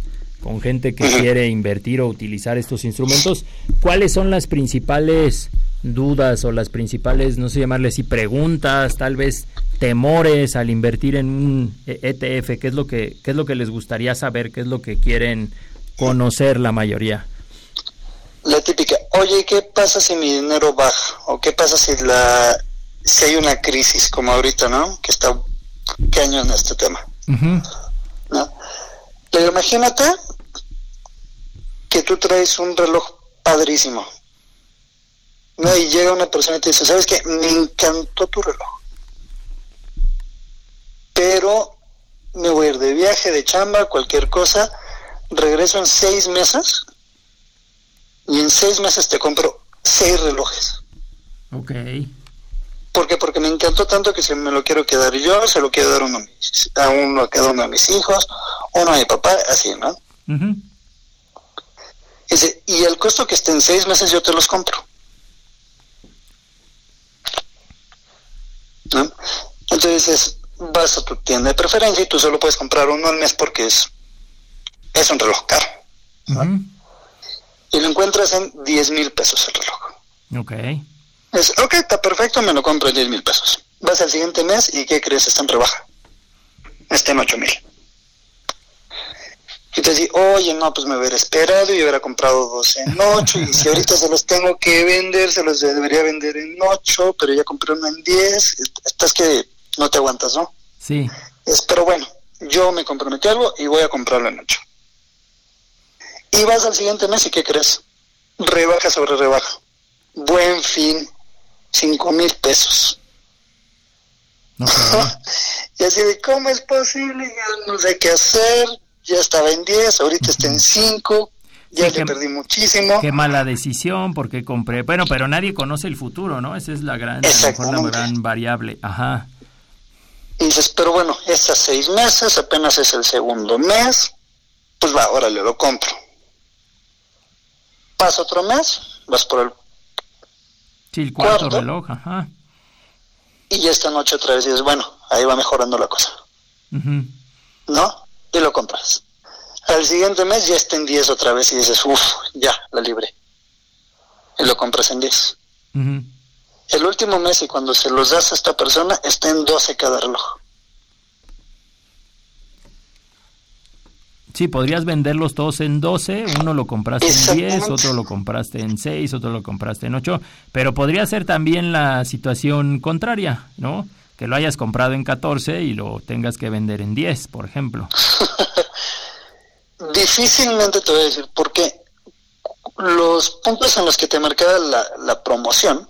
con gente que quiere invertir o utilizar estos instrumentos. ¿Cuáles son las principales dudas o las principales, no sé llamarle así, preguntas, tal vez temores al invertir en un E- ETF? ¿Qué es lo que, qué es lo que les gustaría saber? ¿Qué es lo que quieren conocer la mayoría? La típica, oye, ¿qué pasa si mi dinero baja? ¿O qué pasa si la si hay una crisis como ahorita, ¿no? Que está cañón este tema. ¿no? Pero imagínate que tú traes un reloj padrísimo. ¿no? Y llega una persona y te dice, ¿sabes qué? Me encantó tu reloj. Pero me voy a ir de viaje, de chamba, cualquier cosa. Regreso en seis meses y en seis meses te compro seis relojes. Ok. ¿Por qué? Porque me encantó tanto que si me lo quiero quedar yo, se lo quiero dar uno a, uno a cada uno de mis hijos, uno a mi papá, así, ¿no? Dice, y el costo que esté en seis meses yo te los compro. ¿No? Entonces vas a tu tienda de preferencia y tú solo puedes comprar uno al mes porque es, es un reloj caro. Y lo encuentras en 10 mil pesos el reloj. Ok. Es, ok, está perfecto, me lo compro en 10 mil pesos. Vas al siguiente mes y ¿qué crees? Está en rebaja. Está en 8 mil. Y te dices, oye, no, pues me hubiera esperado y hubiera comprado dos en 8. Y si ahorita se los tengo que vender, se los debería vender en 8, pero ya compré uno en 10. Estás que no te aguantas, ¿no? Sí. Es, pero bueno, yo me comprometí algo y voy a comprarlo en 8. Y vas al siguiente mes y ¿qué crees? Rebaja sobre rebaja. Buen fin, 5 mil pesos. y así de, ¿cómo es posible? Ya no sé qué hacer. Ya estaba en 10, ahorita está en 5. Ya Sí, le que- perdí muchísimo. Qué mala decisión, porque compré. Bueno, pero nadie conoce el futuro, ¿no? Esa es la gran, mejor la gran variable. Ajá. Y dices, pero bueno, estas seis meses, apenas es el segundo mes, pues va, órale, lo compro. Pasa otro mes, vas por el... Sí, el cuarto Cuarto. reloj, ajá. Y ya esta noche otra vez dices, bueno, ahí va mejorando la cosa. ¿no? Y lo compras. Al siguiente mes ya está en 10 otra vez y dices, uff, ya, la libré. Y lo compras en 10. Ujú. El último mes y cuando se los das a esta persona está en 12 cada reloj. Sí, podrías venderlos todos en 12, uno lo compraste en 10, Exactamente. otro lo compraste en 6, otro lo compraste en 8, pero podría ser también la situación contraria, ¿no? Que lo hayas comprado en 14 y lo tengas que vender en 10, por ejemplo. Difícilmente te voy a decir, porque los puntos en los que te marcaba la, la promoción,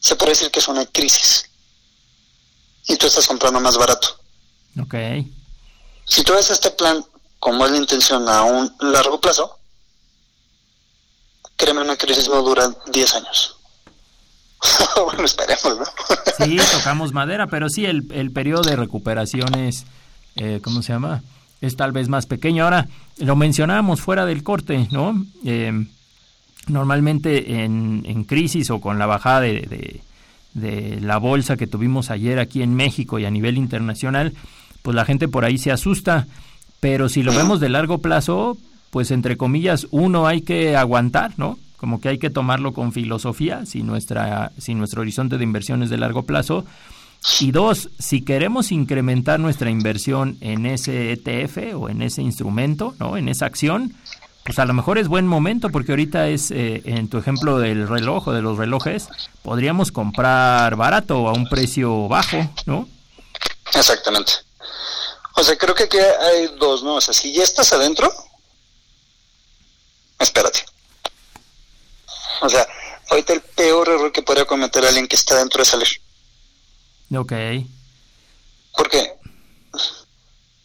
se puede decir que es una crisis. Y tú estás comprando más barato. Ok. Si tú ves este plan, como es intención a un largo plazo, créeme, una crisis no dura 10 años. bueno, esperemos, ¿no? Sí, tocamos madera, pero sí, el, el periodo de recuperación es, eh, ¿cómo se llama? Es tal vez más pequeño. Ahora, lo mencionábamos fuera del corte, ¿no? Eh, normalmente en, en crisis o con la bajada de, de- de la bolsa que tuvimos ayer aquí en México y a nivel internacional, pues la gente por ahí se asusta. Pero si lo vemos de largo plazo, pues entre comillas, uno hay que aguantar, ¿no? Como que hay que tomarlo con filosofía, si, nuestra, si nuestro horizonte de inversión es de largo plazo. Y dos, si queremos incrementar nuestra inversión en ese ETF o en ese instrumento, ¿no? En esa acción, pues a lo mejor es buen momento porque ahorita es, eh, en tu ejemplo del reloj o de los relojes, podríamos comprar barato o a un precio bajo, ¿no? Exactamente. O sea, creo que aquí hay dos, ¿no? O sea, si ya estás adentro, espérate. O sea, ahorita el peor error que podría cometer alguien que está adentro es salir. Ok. Porque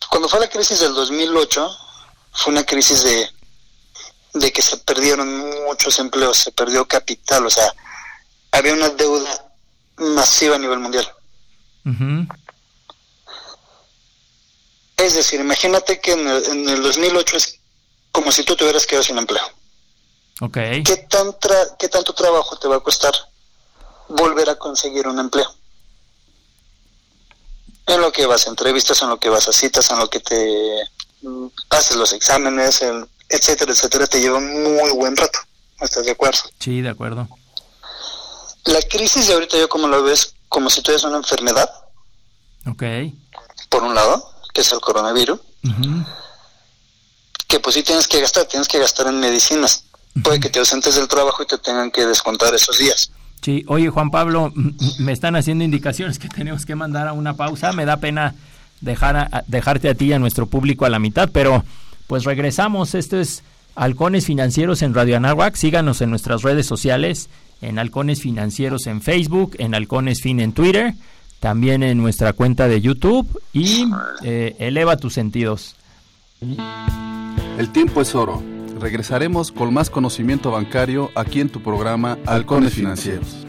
cuando fue la crisis del 2008, fue una crisis de, de que se perdieron muchos empleos, se perdió capital, o sea, había una deuda masiva a nivel mundial. Ujú. Es decir, imagínate que en el, en el 2008 es como si tú te hubieras quedado sin empleo. Ok. ¿Qué, tan tra- ¿Qué tanto trabajo te va a costar volver a conseguir un empleo? En lo que vas a entrevistas, en lo que vas a citas, en lo que te mm, haces los exámenes, en- etcétera, etcétera, te lleva un muy buen rato. ¿Estás de acuerdo? Sí, de acuerdo. La crisis de ahorita yo como lo ves, como si tuvieras una enfermedad, Ok. por un lado, que es el coronavirus, que pues sí tienes que gastar, tienes que gastar en medicinas. Puede que te ausentes del trabajo y te tengan que descontar esos días. Sí, oye Juan Pablo, me están haciendo indicaciones que tenemos que mandar a una pausa. Me da pena dejar a- a- dejarte a ti y a nuestro público a la mitad, pero pues regresamos. Esto es Halcones Financieros en Radio Anáhuac. Síganos en nuestras redes sociales, en Halcones Financieros en Facebook, en Halcones Fin en Twitter, también en nuestra cuenta de YouTube y eh, eleva tus sentidos. El tiempo es oro. Regresaremos con más conocimiento bancario aquí en tu programa Halcones Financieros.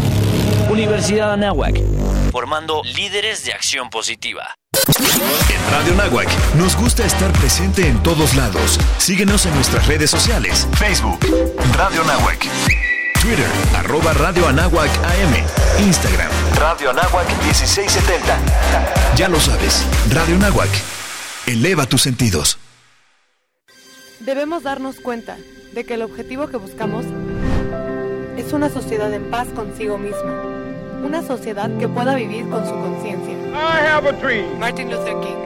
Universidad Anáhuac, formando líderes de acción positiva. En Radio Nahuac nos gusta estar presente en todos lados. Síguenos en nuestras redes sociales. Facebook, Radio Nahuac. Twitter, arroba Radio Anáhuac AM. Instagram, Radio Anáhuac 1670. ya lo sabes, Radio Nahuac. Eleva tus sentidos. Debemos darnos cuenta de que el objetivo que buscamos es una sociedad en paz consigo misma, una sociedad que pueda vivir con su conciencia. I have a dream. Martin Luther King.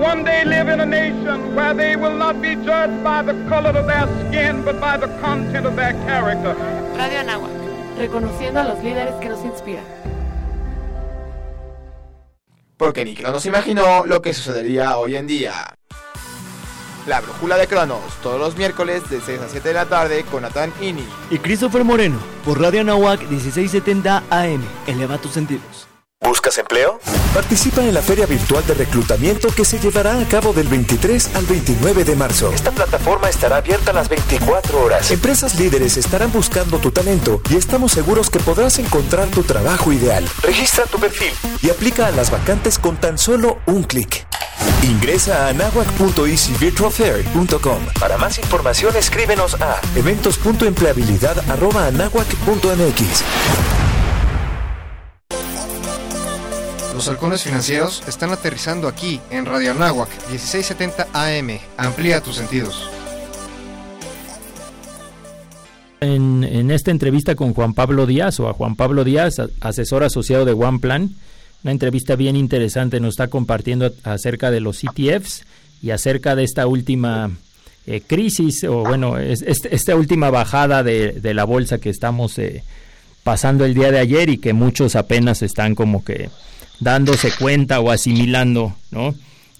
One day live in a nation where they will not be judged by the color of their skin, but by the content of their character. Radio Anáhuac, reconociendo a los líderes que nos inspiran. Porque ni Cronos imaginó lo que sucedería hoy en día. La brújula de Cronos, todos los miércoles de 6 a 7 de la tarde con Nathan Ini. Y Christopher Moreno, por Radio Anahuac 1670 AM. Eleva tus sentidos. ¿Buscas empleo? Participa en la feria virtual de reclutamiento que se llevará a cabo del 23 al 29 de marzo. Esta plataforma estará abierta las 24 horas. Empresas líderes estarán buscando tu talento y estamos seguros que podrás encontrar tu trabajo ideal. Registra tu perfil y aplica a las vacantes con tan solo un clic. Ingresa a anahuac.easyvirtualfair.com. Para más información escríbenos a eventos.empleabilidad.anahuac.mx. Los halcones financieros están aterrizando aquí en Radio Anáhuac 1670 AM. Amplía tus sentidos. En, esta entrevista con Juan Pablo Díaz, o a Juan Pablo Díaz, asesor asociado de OnePlan, una entrevista bien interesante, nos está compartiendo acerca de los ETFs y acerca de esta última eh, crisis, o bueno, es- esta última bajada de, de la bolsa que estamos eh, pasando el día de ayer y que muchos apenas están como que dándose cuenta o asimilando, ¿no?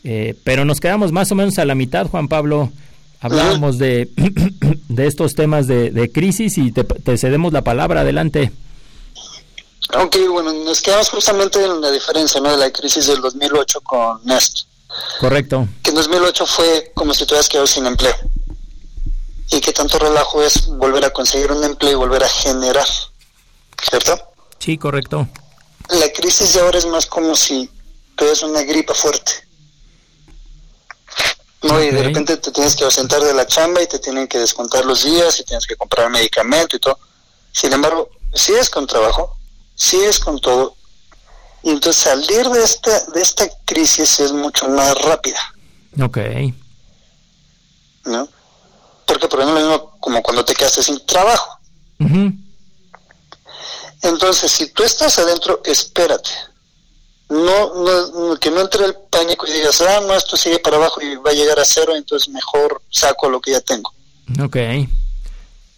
Eh, pero nos quedamos más o menos a la mitad, Juan Pablo. Hablábamos de, de estos temas de, de crisis y te, te cedemos la palabra. Adelante. Aunque bueno, nos quedamos justamente en la diferencia ¿no? de la crisis del 2008 con Nest. Correcto. Que en 2008 fue como si te hubieras quedado sin empleo. Y que tanto relajo es volver a conseguir un empleo y volver a generar. ¿Cierto? Sí, correcto. La crisis de ahora es más como si tuvieras una gripa fuerte. No, y de repente te tienes que ausentar de la chamba y te tienen que descontar los días y tienes que comprar medicamento y todo. Sin embargo, sigues con trabajo, sigues con todo. Y entonces salir de esta, de esta crisis es mucho más rápida, Ok. ¿no? Porque por ejemplo, como cuando te quedaste sin trabajo. Ujú. Entonces, si tú estás adentro, espérate. No, no, que no entre el pánico y digas, ah, no, esto sigue para abajo y va a llegar a cero, entonces mejor saco lo que ya tengo. Ok.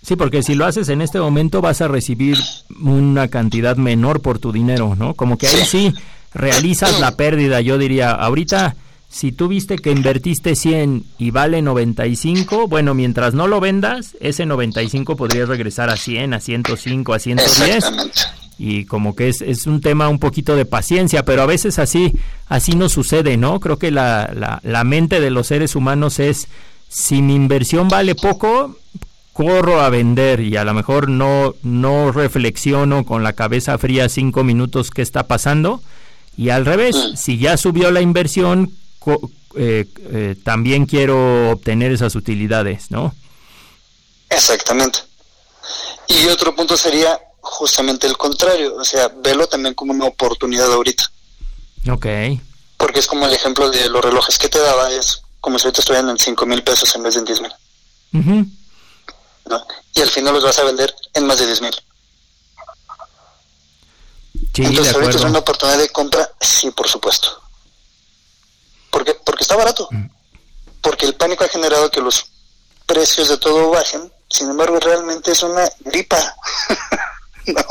Sí, porque si lo haces en este momento vas a recibir una cantidad menor por tu dinero, ¿no? Como que ahí sí realizas la pérdida, yo diría, ahorita si tú viste que invertiste 100 y vale 95, bueno, mientras no lo vendas, ese 95 podría regresar a 100, a 105, a 110. Y como que es, es un tema un poquito de paciencia, pero a veces así, así no sucede, ¿no? Creo que la, la, la mente de los seres humanos es, si mi inversión vale poco, corro a vender y a lo mejor no, no reflexiono con la cabeza fría cinco minutos qué está pasando. Y al revés, si ya subió la inversión, eh, eh, también quiero obtener esas utilidades, ¿no? Exactamente. Y otro punto sería justamente el contrario, o sea, velo también como una oportunidad ahorita. Ok. Porque es como el ejemplo de los relojes que te daba, es como si ahorita estuvieran en 5 mil pesos en vez de en 10 mil. Y al final los vas a vender en más de 10 mil. Entonces, ahorita es una oportunidad de compra, sí, por supuesto. Porque Porque está barato. Mm. Porque el pánico ha generado que los precios de todo bajen. Sin embargo, realmente es una gripa. ¿No?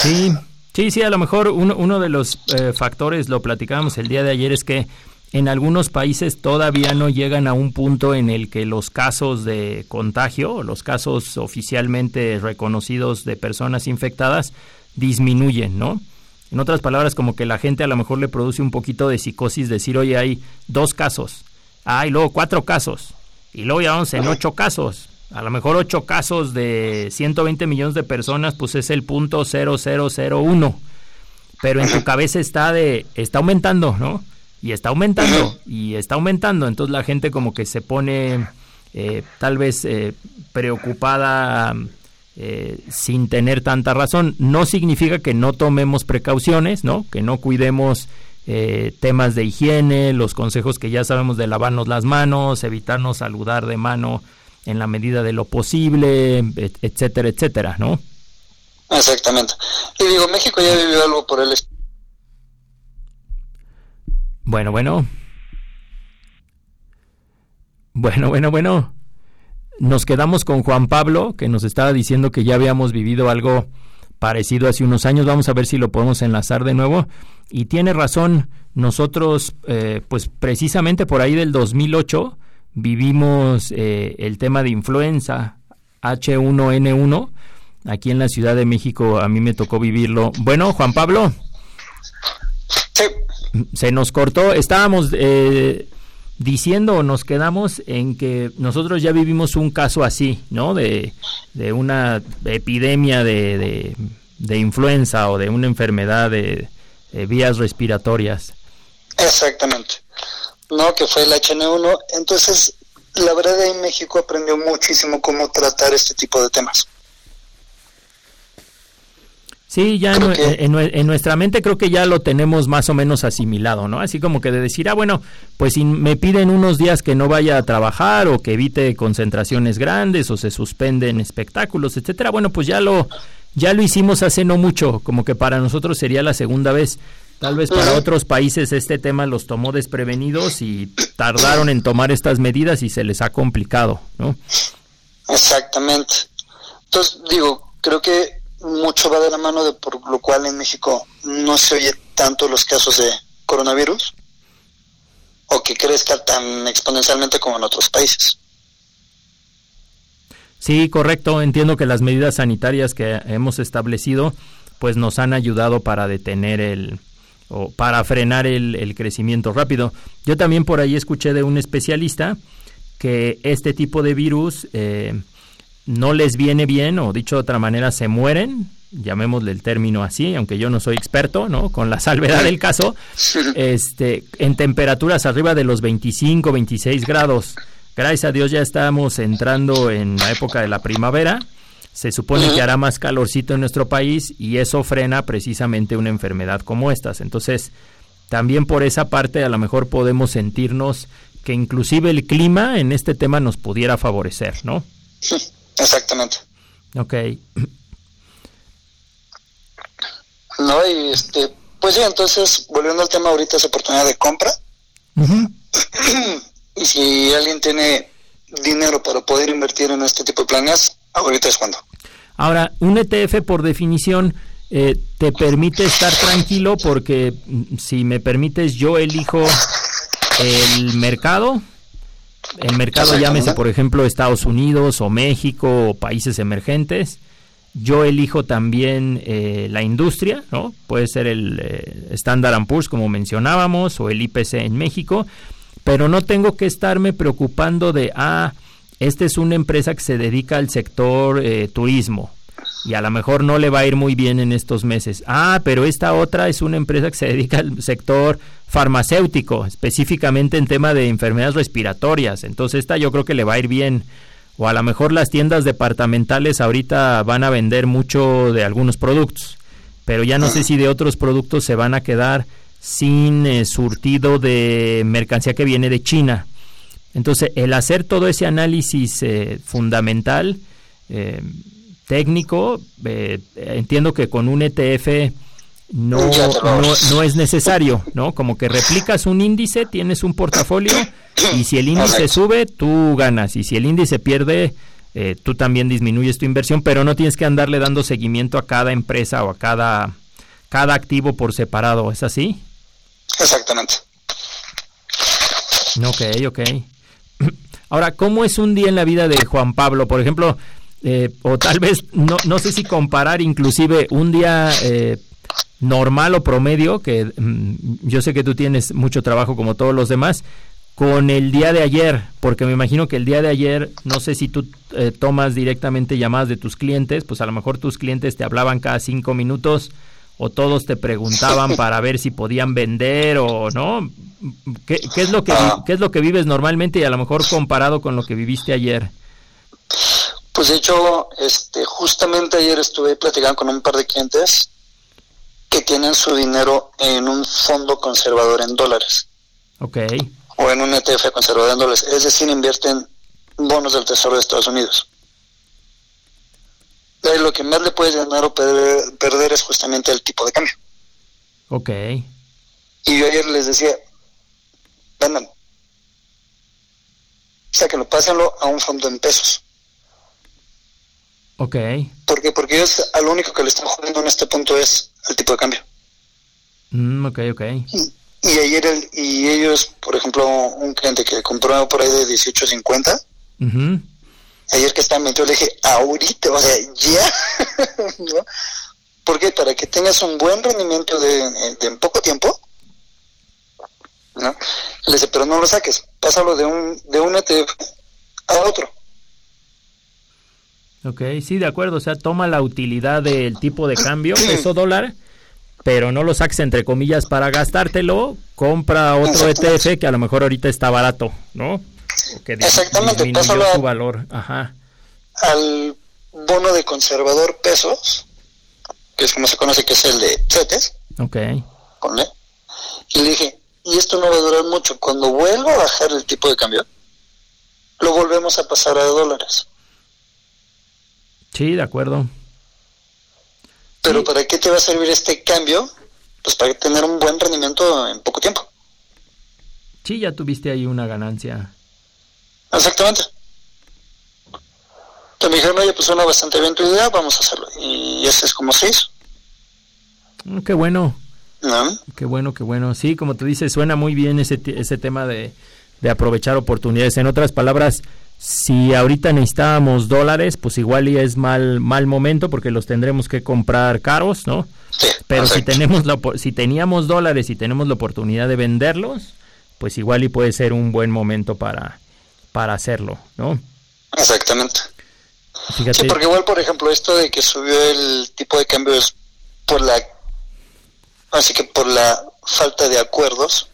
Sí, sí, sí, a lo mejor uno, uno de los eh, factores, lo platicábamos el día de ayer, es que en algunos países todavía no llegan a un punto en el que los casos de contagio, los casos oficialmente reconocidos de personas infectadas, disminuyen, ¿no? En otras palabras, como que la gente a lo mejor le produce un poquito de psicosis decir, oye, hay dos casos, hay luego cuatro casos, y luego ya vamos en ocho casos. A lo mejor ocho casos de 120 millones de personas, pues es el punto 0001. Pero en tu cabeza está de, está aumentando, ¿no? y está aumentando y está aumentando entonces la gente como que se pone eh, tal vez eh, preocupada eh, sin tener tanta razón no significa que no tomemos precauciones no que no cuidemos temas de higiene los consejos que ya sabemos de lavarnos las manos evitarnos saludar de mano en la medida de lo posible etcétera etcétera no exactamente y digo México ya vivió algo por el bueno, bueno. Bueno, bueno, bueno. Nos quedamos con Juan Pablo, que nos estaba diciendo que ya habíamos vivido algo parecido hace unos años. Vamos a ver si lo podemos enlazar de nuevo. Y tiene razón, nosotros, eh, pues precisamente por ahí del 2008, vivimos eh, el tema de influenza H1N1. Aquí en la Ciudad de México a mí me tocó vivirlo. Bueno, Juan Pablo. Sí se nos cortó, estábamos eh, diciendo nos quedamos en que nosotros ya vivimos un caso así, ¿no? De, de una epidemia de, de, influenza o de una enfermedad de, vías respiratorias. Exactamente. No, que fue el HN1. Entonces, la verdad en México aprendió muchísimo cómo tratar este tipo de temas. Sí, ya en, nuestra mente creo que ya lo tenemos más o menos asimilado, ¿no? Así como que de decir, ah, bueno, pues si me piden unos días que no vaya a trabajar o que evite concentraciones grandes o se suspenden espectáculos, etcétera, bueno, pues ya lo, ya lo hicimos hace no mucho, como que para nosotros sería la segunda vez. Tal vez para otros países este tema los tomó desprevenidos y tardaron en tomar estas medidas y se les ha complicado, ¿no? Exactamente. Entonces, digo, creo que mucho va de la mano de por lo cual en México no se oye tanto los casos de coronavirus o que crezca tan exponencialmente como en otros países. Sí, correcto. Entiendo que las medidas sanitarias que hemos establecido pues nos han ayudado para detener el o para frenar el, el crecimiento rápido. Yo también por ahí escuché de un especialista que este tipo de virus eh, no les viene bien o dicho de otra manera se mueren, llamémosle el término así, aunque yo no soy experto, ¿no? Con la salvedad del caso, este en temperaturas arriba de los 25, 26 grados. Gracias a Dios ya estamos entrando en la época de la primavera. Se supone que hará más calorcito en nuestro país y eso frena precisamente una enfermedad como estas. Entonces, también por esa parte a lo mejor podemos sentirnos que inclusive el clima en este tema nos pudiera favorecer, ¿no? Exactamente. Ok. No, y este, pues sí, entonces, volviendo al tema ahorita, es oportunidad de compra. y si alguien tiene dinero para poder invertir en este tipo de planes, ahorita es cuando. Ahora, un ETF por definición eh, te permite estar tranquilo porque mm, si me permites yo elijo el mercado, el mercado llámese por ejemplo Estados Unidos o México o países emergentes, yo elijo también eh, la industria, ¿no? Puede ser el eh, Standard Poor's como mencionábamos o el IPC en México, pero no tengo que estarme preocupando de, ah, esta es una empresa que se dedica al sector eh, turismo y a lo mejor no le va a ir muy bien en estos meses. Ah, pero esta otra es una empresa que se dedica al sector farmacéutico, específicamente en tema de enfermedades respiratorias. Entonces esta yo creo que le va a ir bien. O a lo mejor las tiendas departamentales ahorita van a vender mucho de algunos productos, pero ya no sé si de otros productos se van a quedar sin eh, surtido de mercancía que viene de China. Entonces, el hacer todo ese análisis eh, fundamental, eh, técnico, entiendo que con un ETF no, no, es necesario, ¿no? Como que replicas un índice, tienes un portafolio y si el índice sube, tú ganas y si el índice pierde, tú también disminuyes tu inversión, pero no tienes que andarle dando seguimiento a cada empresa o a cada, cada activo por separado, ¿es así? Exactamente. Ok, ok. Ahora, ¿cómo es un día en la vida de Juan Pablo? Por ejemplo, eh, o tal vez, no, no sé si comparar inclusive un día eh, normal o promedio, que mm, yo sé que tú tienes mucho trabajo como todos los demás, con el día de ayer, porque me imagino que el día de ayer, no sé si tú eh, tomas directamente llamadas de tus clientes, pues a lo mejor tus clientes te hablaban cada cinco minutos o todos te preguntaban para ver si podían vender o no? ¿Qué, es lo que ah. qué es lo que vives normalmente y a lo mejor comparado con lo que viviste ayer? Pues de hecho, este, justamente ayer estuve platicando con un par de clientes que tienen su dinero en un fondo conservador en dólares. Ok. O en un ETF conservador en dólares. Es decir, invierten bonos del Tesoro de Estados Unidos lo que más le puedes ganar o perder, es justamente el tipo de cambio. Ok. Y yo ayer les decía, vendan, sáquenlo, pásenlo a un fondo en pesos. Ok. ¿Por qué? Porque ellos a lo único que le están jugando en este punto es el tipo de cambio. Mm, ok, ok. Y, ayer, el, y ellos, por ejemplo, un cliente que compró por ahí de 18.50, uh ayer que estaba metido le dije, ahorita, o sea, ya, ¿no? ¿Por qué? Para que tengas un buen rendimiento de, en poco tiempo, ¿no? Le dice, pero no lo saques, pásalo de un, de un ETF a otro. Ok, sí, de acuerdo, o sea, toma la utilidad del tipo de cambio, peso dólar, pero no lo saques entre comillas para gastártelo, compra otro ETF que a lo mejor ahorita está barato, ¿no? Exactamente, pásalo su valor. Ajá. al bono de conservador pesos, que es como se conoce que es el de CETES. Ok. Y le dije, y esto no va a durar mucho. Cuando vuelva a bajar el tipo de cambio, lo volvemos a pasar a dólares. Sí, de acuerdo. Pero ¿para qué te va a servir este cambio? Pues para tener un buen rendimiento en poco tiempo. Sí, ya tuviste ahí una ganancia. Exactamente. Entonces me dijeron, oye, pues suena bastante bien tu idea, vamos a hacerlo. Y ese es como se hizo. Mm, qué bueno. Qué bueno, qué bueno. Sí, como tú dices, suena muy bien ese, ese tema de, de aprovechar oportunidades. En otras palabras, si ahorita necesitábamos dólares, pues igual y es mal mal momento porque los tendremos que comprar caros, ¿no? Pero si tenemos la, si teníamos dólares y tenemos la oportunidad de venderlos, pues igual y puede ser un buen momento para para hacerlo, ¿no? Exactamente. Sí, porque igual, por ejemplo, esto de que subió el tipo de cambio es por la, así que por la falta de acuerdos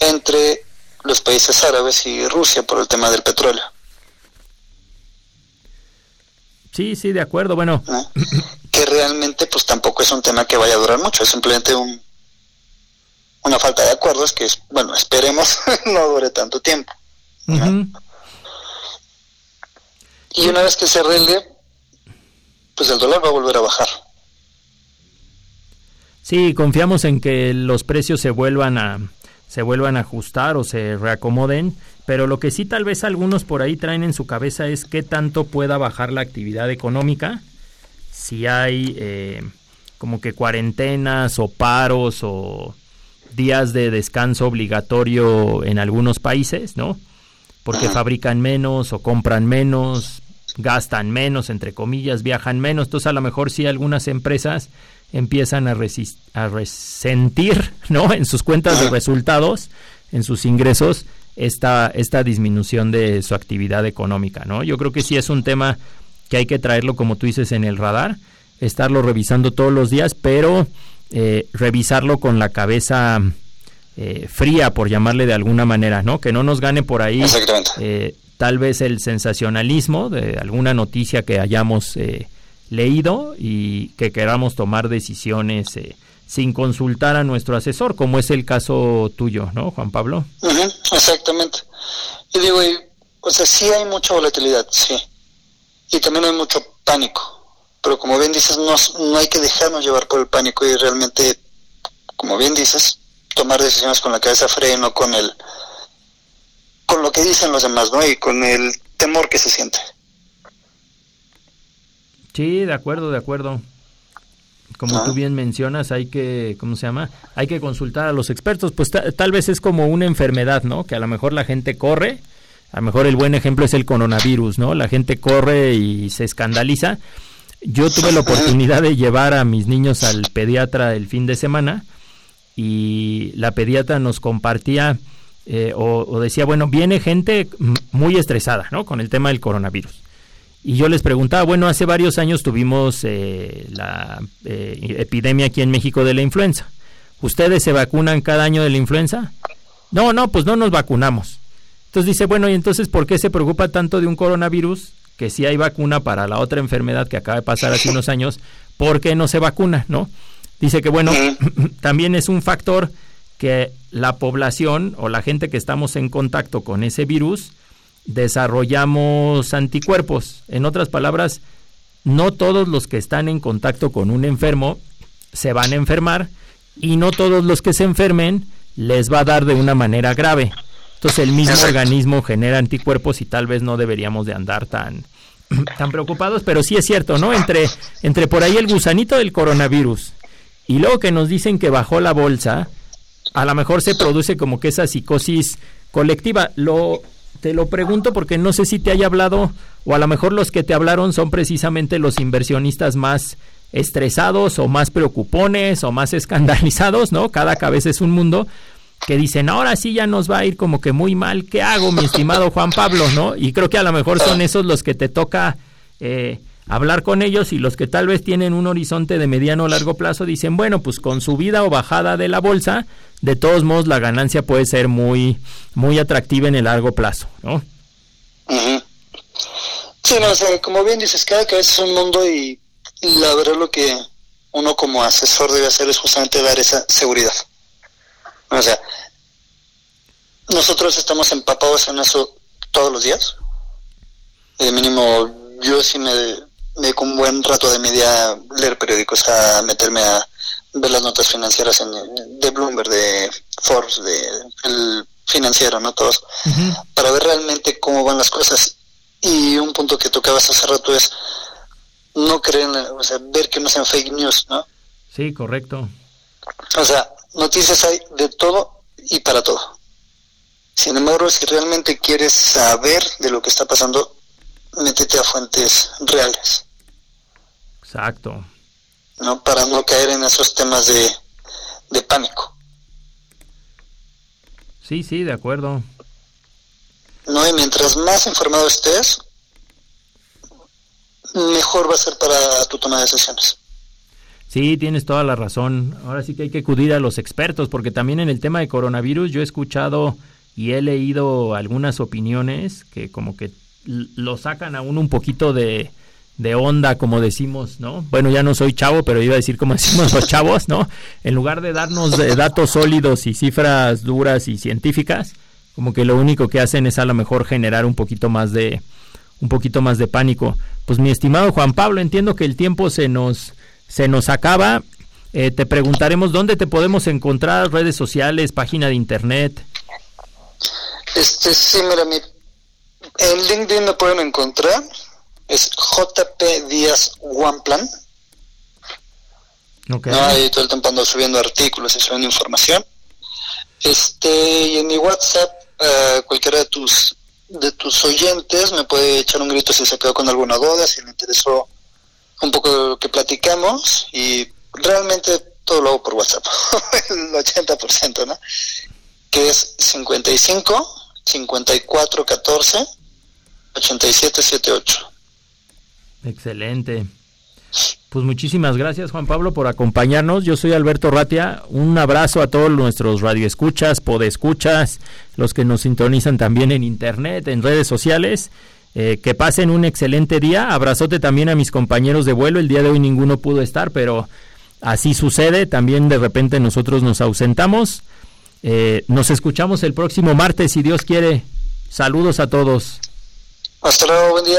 entre los países árabes y Rusia por el tema del petróleo. Sí, sí, de acuerdo. Bueno, que realmente, pues tampoco es un tema que vaya a durar mucho. Es simplemente un una falta de acuerdos que, es, bueno, esperemos no dure tanto tiempo. Y una vez que se arregle, pues el dólar va a volver a bajar. Sí, confiamos en que los precios se vuelvan a se vuelvan a ajustar o se reacomoden, pero lo que sí tal vez algunos por ahí traen en su cabeza es qué tanto pueda bajar la actividad económica si hay eh, como que cuarentenas o paros o días de descanso obligatorio en algunos países, ¿no? Porque fabrican menos o compran menos, gastan menos, entre comillas, viajan menos. Entonces a lo mejor sí algunas empresas empiezan a, a resentir, ¿no? En sus cuentas de resultados, en sus ingresos, esta, esta disminución de su actividad económica, ¿no? Yo creo que sí es un tema que hay que traerlo, como tú dices, en el radar, estarlo revisando todos los días, pero eh, revisarlo con la cabeza eh, fría, por llamarle de alguna manera, ¿no? Que no nos gane por ahí eh, tal vez el sensacionalismo de alguna noticia que hayamos leído y que queramos tomar decisiones sin consultar a nuestro asesor, como es el caso tuyo, ¿no, Juan Pablo? exactamente. Y digo, o sea, sí hay mucha volatilidad, sí. Y también hay mucho pánico pero como bien dices, no, no hay que dejarnos llevar por el pánico y realmente, como bien dices, tomar decisiones con la cabeza freno, con el con lo que dicen los demás, ¿no? Y con el temor que se siente. Sí, de acuerdo, de acuerdo. Como tú bien mencionas, hay que, ¿cómo se llama? Hay que consultar a los expertos. Pues tal vez es como una enfermedad, ¿no? Que a lo mejor la gente corre. A lo mejor el buen ejemplo es el coronavirus, ¿no? La gente corre y se escandaliza yo tuve la oportunidad de llevar a mis niños al pediatra el fin de semana y la pediatra nos compartía eh, o, decía, bueno, viene gente muy estresada, ¿no? Con el tema del coronavirus. Y yo les preguntaba, bueno, hace varios años tuvimos eh, la eh, epidemia aquí en México de la influenza. ¿Ustedes se vacunan cada año de la influenza? No, no, pues no nos vacunamos. Entonces dice, bueno, ¿y entonces por qué se preocupa tanto de un coronavirus que si hay vacuna para la otra enfermedad que acaba de pasar hace unos años, ¿por qué no se vacuna? ¿no? Dice que bueno, también es un factor que la población o la gente que estamos en contacto con ese virus desarrollamos anticuerpos. En otras palabras, no todos los que están en contacto con un enfermo se van a enfermar y no todos los que se enfermen les va a dar de una manera grave. Entonces el mismo organismo genera anticuerpos y tal vez no deberíamos de andar tan, tan preocupados, pero sí es cierto, ¿no? Entre, entre por ahí el gusanito del coronavirus y luego que nos dicen que bajó la bolsa, a lo mejor se produce como que esa psicosis colectiva. Lo, te lo pregunto porque no sé si te haya hablado o a lo mejor los que te hablaron son precisamente los inversionistas más estresados o más preocupones o más escandalizados, ¿no? Cada cabeza es un mundo que dicen, ahora sí ya nos va a ir como que muy mal, ¿qué hago, mi estimado Juan Pablo? ¿no? Y creo que a lo mejor son esos los que te toca eh, hablar con ellos y los que tal vez tienen un horizonte de mediano o largo plazo dicen, bueno, pues con subida o bajada de la bolsa, de todos modos la ganancia puede ser muy, muy atractiva en el largo plazo, ¿no? Sí, no, o sea, como bien dices, cada cabeza es un mundo y la verdad lo que uno como asesor debe hacer es justamente dar esa seguridad. O sea, nosotros estamos empapados en eso todos los días. De mínimo, yo sí me dedico un buen rato de media a leer periódicos, a meterme a ver las notas financieras en, de Bloomberg, de Forbes, de el financiero, ¿no? Todos, para ver realmente cómo van las cosas. Y un punto que tocabas hace rato es no creer, o sea, ver que no sean fake news, ¿no? Sí, correcto. O sea, noticias hay de todo y para todo. Sin embargo, si realmente quieres saber de lo que está pasando, métete a fuentes reales. Exacto. ¿No? Para no caer en esos temas de, de pánico. Sí, sí, de acuerdo. No, y mientras más informado estés, mejor va a ser para tu toma de decisiones. Sí, tienes toda la razón. Ahora sí que hay que acudir a los expertos, porque también en el tema de coronavirus yo he escuchado y he leído algunas opiniones que como que lo sacan a uno un poquito de, de onda, como decimos, ¿no? Bueno, ya no soy chavo, pero iba a decir como decimos los chavos, ¿no? En lugar de darnos datos sólidos y cifras duras y científicas, como que lo único que hacen es a lo mejor generar un poquito más de un poquito más de pánico. Pues mi estimado Juan Pablo, entiendo que el tiempo se nos se nos acaba. Eh, te preguntaremos dónde te podemos encontrar, redes sociales, página de internet. Este, sí, mira, mi, en LinkedIn me pueden encontrar. Es JP Díaz One Plan. Okay. No, ahí todo el tiempo ando subiendo artículos y subiendo información. Este, y en mi WhatsApp, uh, cualquiera de tus de tus oyentes me puede echar un grito si se quedó con alguna duda, si le interesó un poco de lo que platicamos y realmente todo lo hago por WhatsApp, el 80%, ¿no? Que es 55 54 14 87 78. Excelente. Pues muchísimas gracias Juan Pablo por acompañarnos. Yo soy Alberto Ratia. Un abrazo a todos nuestros radioescuchas, podescuchas, los que nos sintonizan también en internet, en redes sociales. Eh, que pasen un excelente día. Abrazote también a mis compañeros de vuelo. El día de hoy ninguno pudo estar, pero así sucede. También de repente nosotros nos ausentamos. Eh, nos escuchamos el próximo martes, si Dios quiere. Saludos a todos. Hasta luego, buen día.